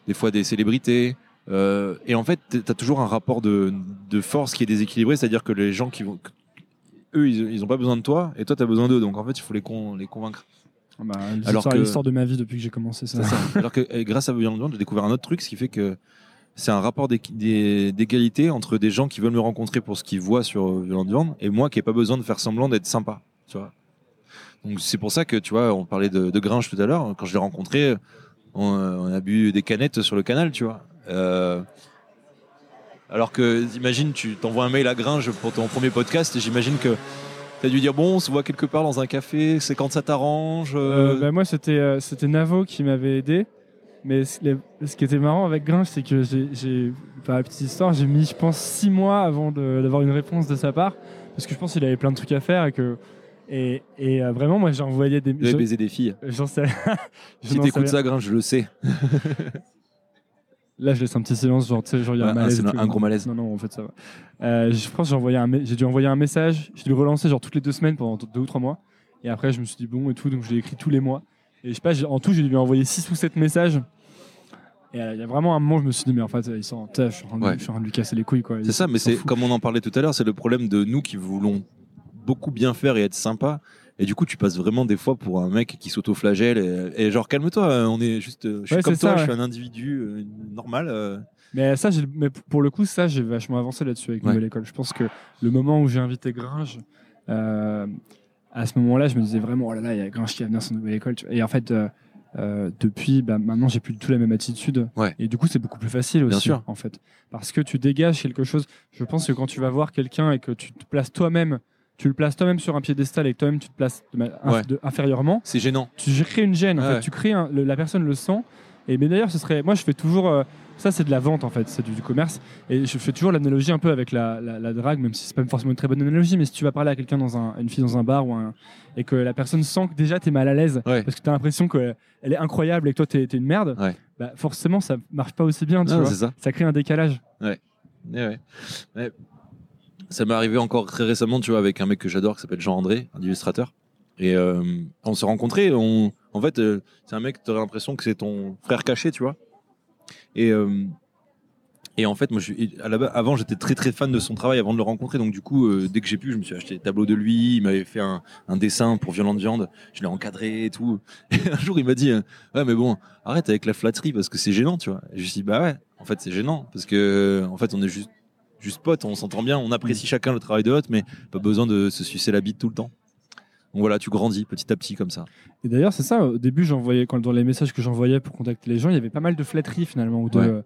des fois des célébrités. Euh, et en fait, tu as toujours un rapport de, de force qui est déséquilibré, c'est-à-dire que les gens qui vont. Eux, ils, ils ont pas besoin de toi et toi, tu as besoin d'eux. Donc en fait, il faut les, con- les convaincre. Ah bah, Alors l'histoire de ma vie depuis que j'ai commencé ça. Alors que euh, grâce à Violent Viande, j'ai découvert un autre truc, ce qui fait que c'est un rapport d'égalité entre des gens qui veulent me rencontrer pour ce qu'ils voient sur euh, Violent Viande et moi qui n'ai pas besoin de faire semblant d'être sympa. Tu vois. Donc c'est pour ça que tu vois, on parlait de, de Gringe tout à l'heure. Quand je l'ai rencontré, on, euh, on a bu des canettes sur le canal, tu vois. Euh, alors que, imagine, tu t'envoies un mail à Gringe pour ton premier podcast et j'imagine que tu as dû dire bon, on se voit quelque part dans un café, c'est quand ça t'arrange. euh, Euh, bah, moi, c'était euh, c'était Navo qui m'avait aidé. Mais ce qui était marrant avec Gringe, c'est que j'ai- par la petite histoire, j'ai mis, je pense, six mois avant d'avoir une réponse de sa part. Parce que je pense qu'il avait plein de trucs à faire et que. Et, et, euh, vraiment, moi, j'ai envoyé des. vous avez baisé des filles. J'en sais. Si t'écoutes ça, Gringe, je le sais. Là, je laisse un petit silence, genre, tu sais, genre, il y a un un- malaise. c'est et tout. un gros malaise. Non, non, en fait, ça va. Euh, je pense que j'ai envoyé un me- j'ai dû envoyer un message, dû le relancer genre toutes les deux semaines pendant deux ou trois mois. Et après, je me suis dit bon et tout, donc je l'ai écrit tous les mois. Et je sais pas, j'ai- en tout, j'ai dû lui envoyer six ou sept messages. Et euh, il y a vraiment un moment, je me suis dit, mais en fait, il s'en- putain, je suis en train de- Ouais. je suis en train de lui casser les couilles, quoi. Il- C'est ça, mais s'en c'est fout. comme on en parlait tout à l'heure, c'est le problème de nous qui voulons beaucoup bien faire et être sympa. Et du coup, tu passes vraiment des fois pour un mec qui s'auto-flagelle et, et genre calme-toi, euh, on est juste, euh, je suis Ouais, comme toi, ça, je suis un individu euh, normal. euh. Mais ça, j'ai- mais pour le coup, ça, j'ai vachement avancé là-dessus avec Ouais. Nouvelle École. Je pense que le moment où j'ai invité Gringe, euh, à ce moment-là, je me disais vraiment, oh là là, il y a Gringe qui va venir sur Nouvelle École. tu vois. Et en fait, euh, euh, depuis, bah, maintenant, j'ai plus du tout la même attitude. Ouais. Et du coup, c'est beaucoup plus facile aussi, sûr. en fait. Parce que tu dégages quelque chose. Je pense que quand tu vas voir quelqu'un et que tu te places toi-même, tu le places toi-même sur un piédestal et que toi-même tu te places de ma- inf- Ouais. de- inférieurement, C'est gênant. tu crées une gêne. En Ouais. fait. Tu crées un- le- la personne le sent. Et mais d'ailleurs, ce serait. Moi, je fais toujours. euh, ça, c'est de la vente en fait, c'est du, du commerce. Et je fais toujours l'analogie un peu avec la, la, la drague, même si c'est pas forcément une très bonne analogie. Mais si tu vas parler à quelqu'un dans un, une fille dans un bar ou un, et que la personne sent que déjà t'es mal à l'aise Ouais. parce que t'as l'impression qu'elle est incroyable et que toi t'es t'es une merde, bah forcément ça marche pas aussi bien. Tu Non, vois. c'est ça. Ça crée un décalage. Ouais. Ouais. Ça m'est arrivé encore très récemment, tu vois, avec un mec que j'adore qui s'appelle Jean-André, un illustrateur. Et euh, on s'est rencontrés. On... En fait, euh, c'est un mec, tu aurais l'impression que c'est ton frère caché, tu vois. Et, euh, et en fait, moi, suis- avant, j'étais très très fan de son travail avant de le rencontrer. Donc, du coup, dès que j'ai pu, je me suis acheté des tableaux de lui. Il m'avait fait un, dessin pour Violente Viande. Je l'ai encadré et tout. Et un jour, il m'a dit Ouais, mais bon, arrête avec la flatterie parce que c'est gênant, tu vois. Et je lui ai dit Bah ouais, en fait, c'est gênant parce que, en fait, on est juste, juste potes, on s'entend bien, on apprécie chacun le travail de l'autre, mais pas besoin de se sucer la bite tout le temps. Donc voilà, tu grandis petit à petit comme ça. Et d'ailleurs, c'est ça. Au début, j'envoyais quand dans les messages que j'envoyais pour contacter les gens, il y avait pas mal de flatteries finalement ou de, Ouais.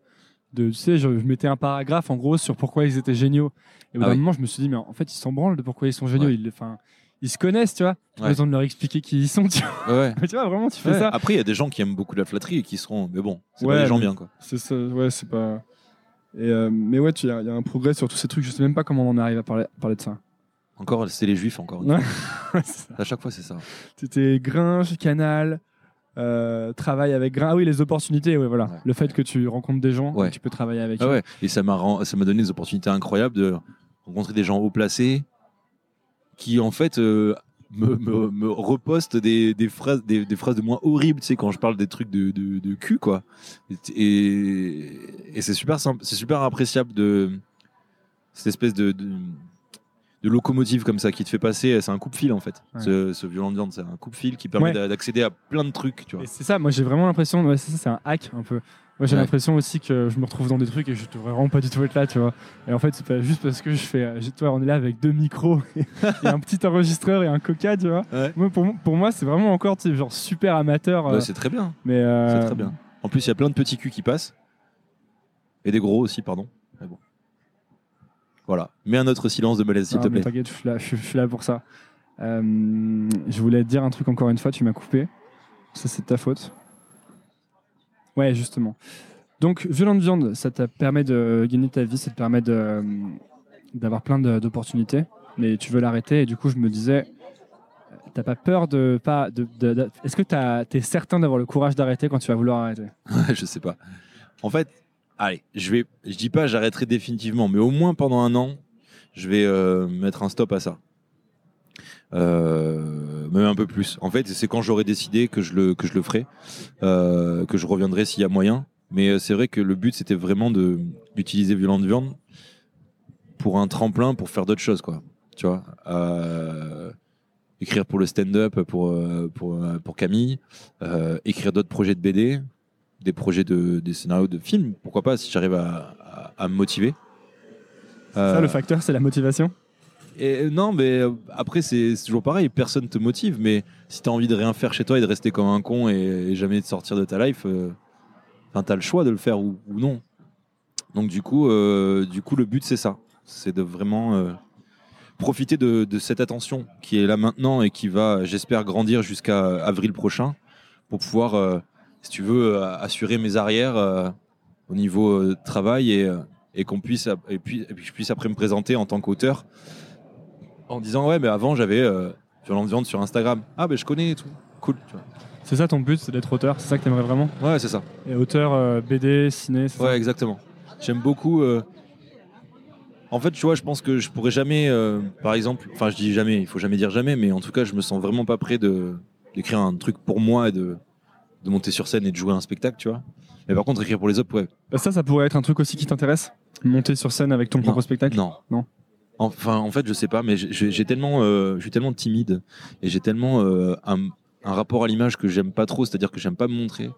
de tu sais, je, mettais un paragraphe en gros sur pourquoi ils étaient géniaux. Et au bout Ah d'un oui. moment, je me suis dit, mais en fait, ils s'en branlent de pourquoi ils sont géniaux. Ouais. Ils, ils se connaissent, tu vois. Pas Ouais. besoin de leur expliquer qui ils sont. Tu vois, Ouais. Mais tu vois, vraiment, tu fais Ouais. ça. Après, il y a des gens qui aiment beaucoup la flatterie et qui seront, mais bon, c'est Ouais, pas des gens bien quoi. C'est ça, ouais, c'est pas. Et euh, mais ouais, il y, a il y a un progrès sur tous ces trucs. Je sais même pas comment on en arrive à parler, de ça. Encore, c'est les juifs encore. une Ouais. fois. À chaque fois, c'est ça. C'était Gringe, Canal, euh, travail avec Gringe. Ah oui, les opportunités, ouais, voilà. Ouais. Le fait que tu rencontres des gens, Ouais. tu peux travailler avec Ah eux. Et ça m'a ren- ça m'a donné des opportunités incroyables de rencontrer des gens haut placés qui en fait euh, me, me, me repostent des, des phrases des, des phrases de moi horribles tu sais quand je parle des trucs de, de, de cul quoi et, et c'est super simple c'est super appréciable de cette espèce de, de de locomotive comme ça qui te fait passer c'est un coupe-fil en fait Ouais. ce, ce violent de viande c'est un coupe-fil qui permet Ouais. d'accéder à plein de trucs tu vois c'est ça, moi j'ai vraiment l'impression, ouais, c'est un hack un peu. Moi j'ai Ouais. l'impression aussi que je me retrouve dans des trucs et je devrais vraiment pas du tout être là, tu vois. Et en fait, c'est pas juste parce que je fais. euh, vois, on est là avec deux micros et un petit enregistreur et un coca, tu vois. Ouais. Moi, pour, pour moi, c'est vraiment encore, tu sais, genre super amateur. euh, Ouais, c'est très bien mais euh, c'est très bien en plus il y a plein de petits culs qui passent Et des gros aussi, pardon. Mais bon. Voilà. Mets un autre silence de malaise, s'il Ah, te plaît. T'inquiète, je suis là, je, je suis là pour ça. Euh, je voulais te dire un truc encore une fois, tu m'as coupé. Ça, c'est de ta faute. Ouais, justement. Donc, Violente Viande, ça te permet de gagner ta vie, ça te permet d'avoir plein d'opportunités, mais tu veux l'arrêter. Et du coup, je me disais, euh, t'as pas peur de pas. De, Est-ce que tu certain d'avoir le courage d'arrêter quand tu vas vouloir arrêter? Je sais pas. En fait, allez, je vais, dis pas j'arrêterai définitivement, mais au moins pendant un an, je vais euh, mettre un stop à ça. Euh, même un peu plus. En fait, c'est quand j'aurai décidé que je le que je le ferai, euh, que je reviendrai s'il y a moyen. Mais euh, c'est vrai que le but c'était vraiment de d'utiliser Violente Viande pour un tremplin pour faire d'autres choses, quoi. Tu vois. Euh, écrire pour le stand-up pour pour pour Camille, écrire d'autres projets de BD, des projets de des scénarios de films. Pourquoi pas si j'arrive à, à, à me motiver. Ça, le facteur, c'est la motivation? Euh, non, mais euh, après, c'est toujours pareil. Personne te motive. Mais si tu as envie de rien faire chez toi et de rester comme un con et, jamais de sortir de ta life, euh, enfin, tu as le choix de le faire ou, non. Donc, du coup, euh, du coup le but, c'est ça. C'est de vraiment profiter de, cette attention qui est là maintenant et qui va, j'espère, grandir jusqu'à avril prochain pour pouvoir, si tu veux, assurer mes arrières au niveau travail et, et qu'on puisse, et puis, et puis je puisse après me présenter en tant qu'auteur en disant ouais mais avant j'avais euh, Violente Viande sur Instagram. Ah ben je connais et tout. Cool tu vois. C'est ça ton but, c'est d'être auteur C'est ça que t'aimerais vraiment? Ouais c'est ça. Et auteur, euh, BD, ciné, c'est ça? Ouais exactement. J'aime beaucoup euh, en fait tu vois je pense que je pourrais jamais euh, par exemple enfin je dis jamais il faut jamais dire jamais mais en tout cas je me sens vraiment pas prêt de d'écrire un truc pour moi et de de monter sur scène et de jouer un spectacle tu vois. Mais par contre écrire pour les autres ouais. Bah, Ça, ça pourrait être un truc aussi qui t'intéresse? Monter sur scène avec ton propre spectacle? Non. Non. Enfin en fait je sais pas mais j'ai- tellement euh, je suis tellement timide et j'ai tellement euh, un rapport à l'image que j'aime pas trop c'est-à-dire que j'aime pas me montrer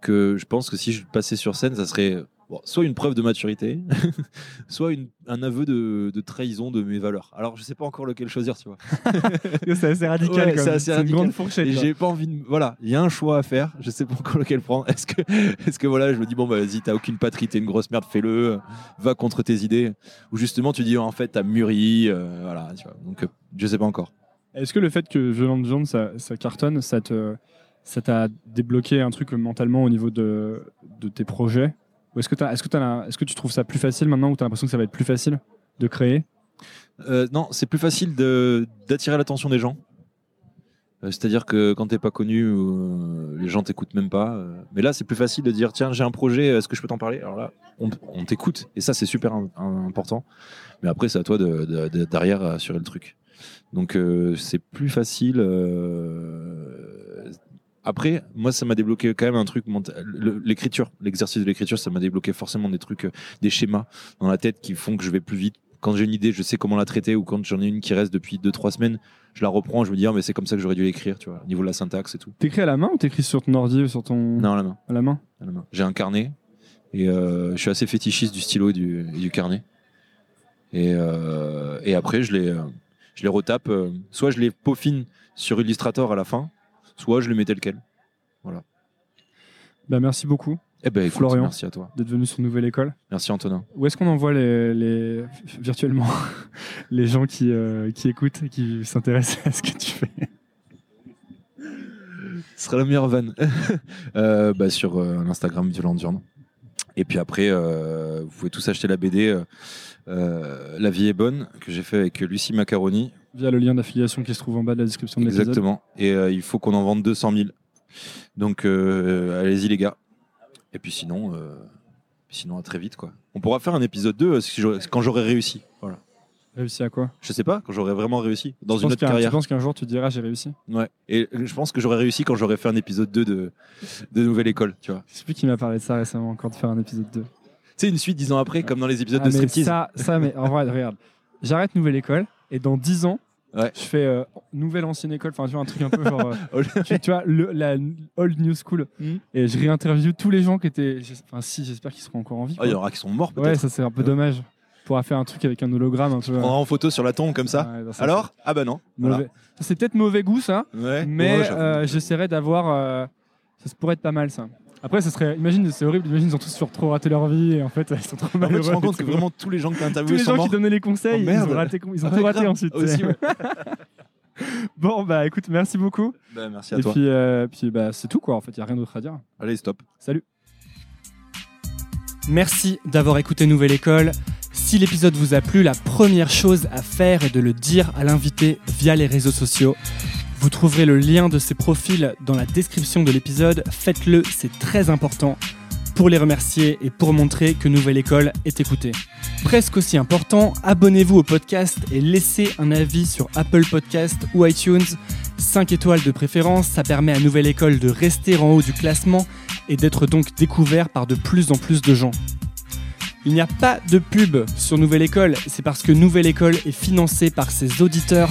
que je pense que si je passais sur scène ça serait bon, soit une preuve de maturité soit une- un aveu de, de trahison de mes valeurs alors je sais pas encore lequel choisir tu vois C'est assez radical. Ouais, c'est assez C'est une radical. grande fourchette. j'ai pas envie de voilà il y a un choix à faire je sais pas encore lequel prendre est-ce que est-ce que voilà je me dis bon bah vas-y t'as aucune patrie t'es une grosse merde fais-le va contre tes idées ou justement tu dis en fait t'as mûri euh, voilà tu vois donc euh, je sais pas encore Est-ce que le fait que Violent Viande, ça, ça cartonne, ça te, ça t'a débloqué un truc mentalement au niveau de, de tes projets? Ou est-ce que, est-ce, que tu trouves ça plus facile maintenant ou tu as l'impression que ça va être plus facile de créer? Euh, non c'est plus facile d'attirer l'attention des gens. Euh, c'est-à-dire que quand t'es pas connu euh, les gens t'écoutent même pas mais là c'est plus facile de dire tiens j'ai un projet est-ce que je peux t'en parler? Alors là on, t'écoute et ça c'est super im- im- important. Mais après c'est à toi de, de- de- derrière assurer le truc. Donc c'est plus facile après moi ça m'a débloqué quand même un truc l'écriture l'exercice de l'écriture ça m'a débloqué forcément des trucs euh, des schémas dans la tête qui font que je vais plus vite quand j'ai une idée je sais comment la traiter ou quand j'en ai une qui reste depuis 2-3 semaines je la reprends je me dis ah, mais c'est comme ça que j'aurais dû l'écrire tu vois au niveau de la syntaxe et tout T'écris à la main ou t'écris sur ton ordi ou sur ton. non à la main À la main à la main. J'ai un carnet et euh, je suis assez fétichiste du stylo et du, et du carnet. Et, euh, et après, je les, je les retape. euh, soit je les peaufine sur Illustrator à la fin, soit je les mets tel quel. bah, Merci beaucoup Eh ben, écoute, Florian. merci à toi. d'être venu sur Nouvelle École. Merci Antonin. Où est-ce qu'on envoie les, les- virtuellement les gens qui, euh, qui écoutent et qui s'intéressent à ce que tu fais? Ce sera la meilleure vanne. Euh, bah, sur euh, l'Instagram Violente Viande. Et puis après, vous pouvez tous acheter la BD La vie est bonne, que j'ai fait avec Lucie Macaroni. Via le lien d'affiliation qui se trouve en bas de la description de l'épisode. Exactement. Et euh, il faut qu'on en vende 200 000. Donc euh, allez-y les gars. Et puis sinon, euh, sinon à très vite quoi. On pourra faire un épisode 2 euh, si j'aurais- quand j'aurai réussi. Voilà. Réussi à quoi? Je sais pas, quand j'aurai vraiment réussi dans Tu une autre carrière. Tu penses qu'un jour tu diras j'ai réussi? Ouais. Et je pense que j'aurais réussi quand j'aurais fait un épisode 2 de, de Nouvelle École, tu vois. Je sais plus qui m'a parlé de ça récemment encore de faire un épisode 2. Tu sais, une suite dix ans après, comme dans les épisodes Ah, de striptease. ça, ça, mais en vrai, regarde. J'arrête Nouvelle École et dans 10 ans, Ouais. je fais euh, Nouvelle Ancienne École, enfin tu vois, un truc un peu genre. euh, tu, tu vois, le- la Old New School. Mhm. Et je réinterviewe tous les gens qui étaient. Enfin, si, j'espère qu'ils seront encore en vie. Ah, il y en aura qui sont morts ouais, peut-être. ça c'est un peu Ouais. dommage. On pourra faire un truc avec un hologramme un peu. On prendra en photo sur la tombe comme ça. Ouais, bah, ça, Alors Ah bah non. c'est peut-être mauvais goût ça. Ouais. mais Ouais, euh, j'essaierai d'avoir. euh, ça pourrait être pas mal ça. Après, ça serait. Imagine, c'est horrible. Imagine, ils ont tous sur trop raté leur vie et en fait, ils sont trop En fait, tu te rends compte que vraiment tous les gens que tu as tous interviewés les sont gens qui donnaient les conseils, Oh, ils ont raté, ils ont Ah tout ouais, raté grave. ensuite. Aussi, c'est- ouais. Bon, bah écoute, merci beaucoup. Bah, merci à Et toi. puis, euh, puis bah, c'est tout quoi. En fait, il y a rien d'autre à dire. Allez, stop. Salut. Merci d'avoir écouté Nouvelle École. Si l'épisode vous a plu, la première chose à faire est de le dire à l'invité via les réseaux sociaux. Vous trouverez le lien de ses profils dans la description de l'épisode. Faites-le, c'est très important pour les remercier et pour montrer que Nouvelle École est écoutée. Presque aussi important, abonnez-vous au podcast et laissez un avis sur Apple Podcast ou iTunes. 5 étoiles de préférence, ça permet à Nouvelle École de rester en haut du classement et d'être donc découvert par de plus en plus de gens. Il n'y a pas de pub sur Nouvelle École, c'est parce que Nouvelle École est financée par ses auditeurs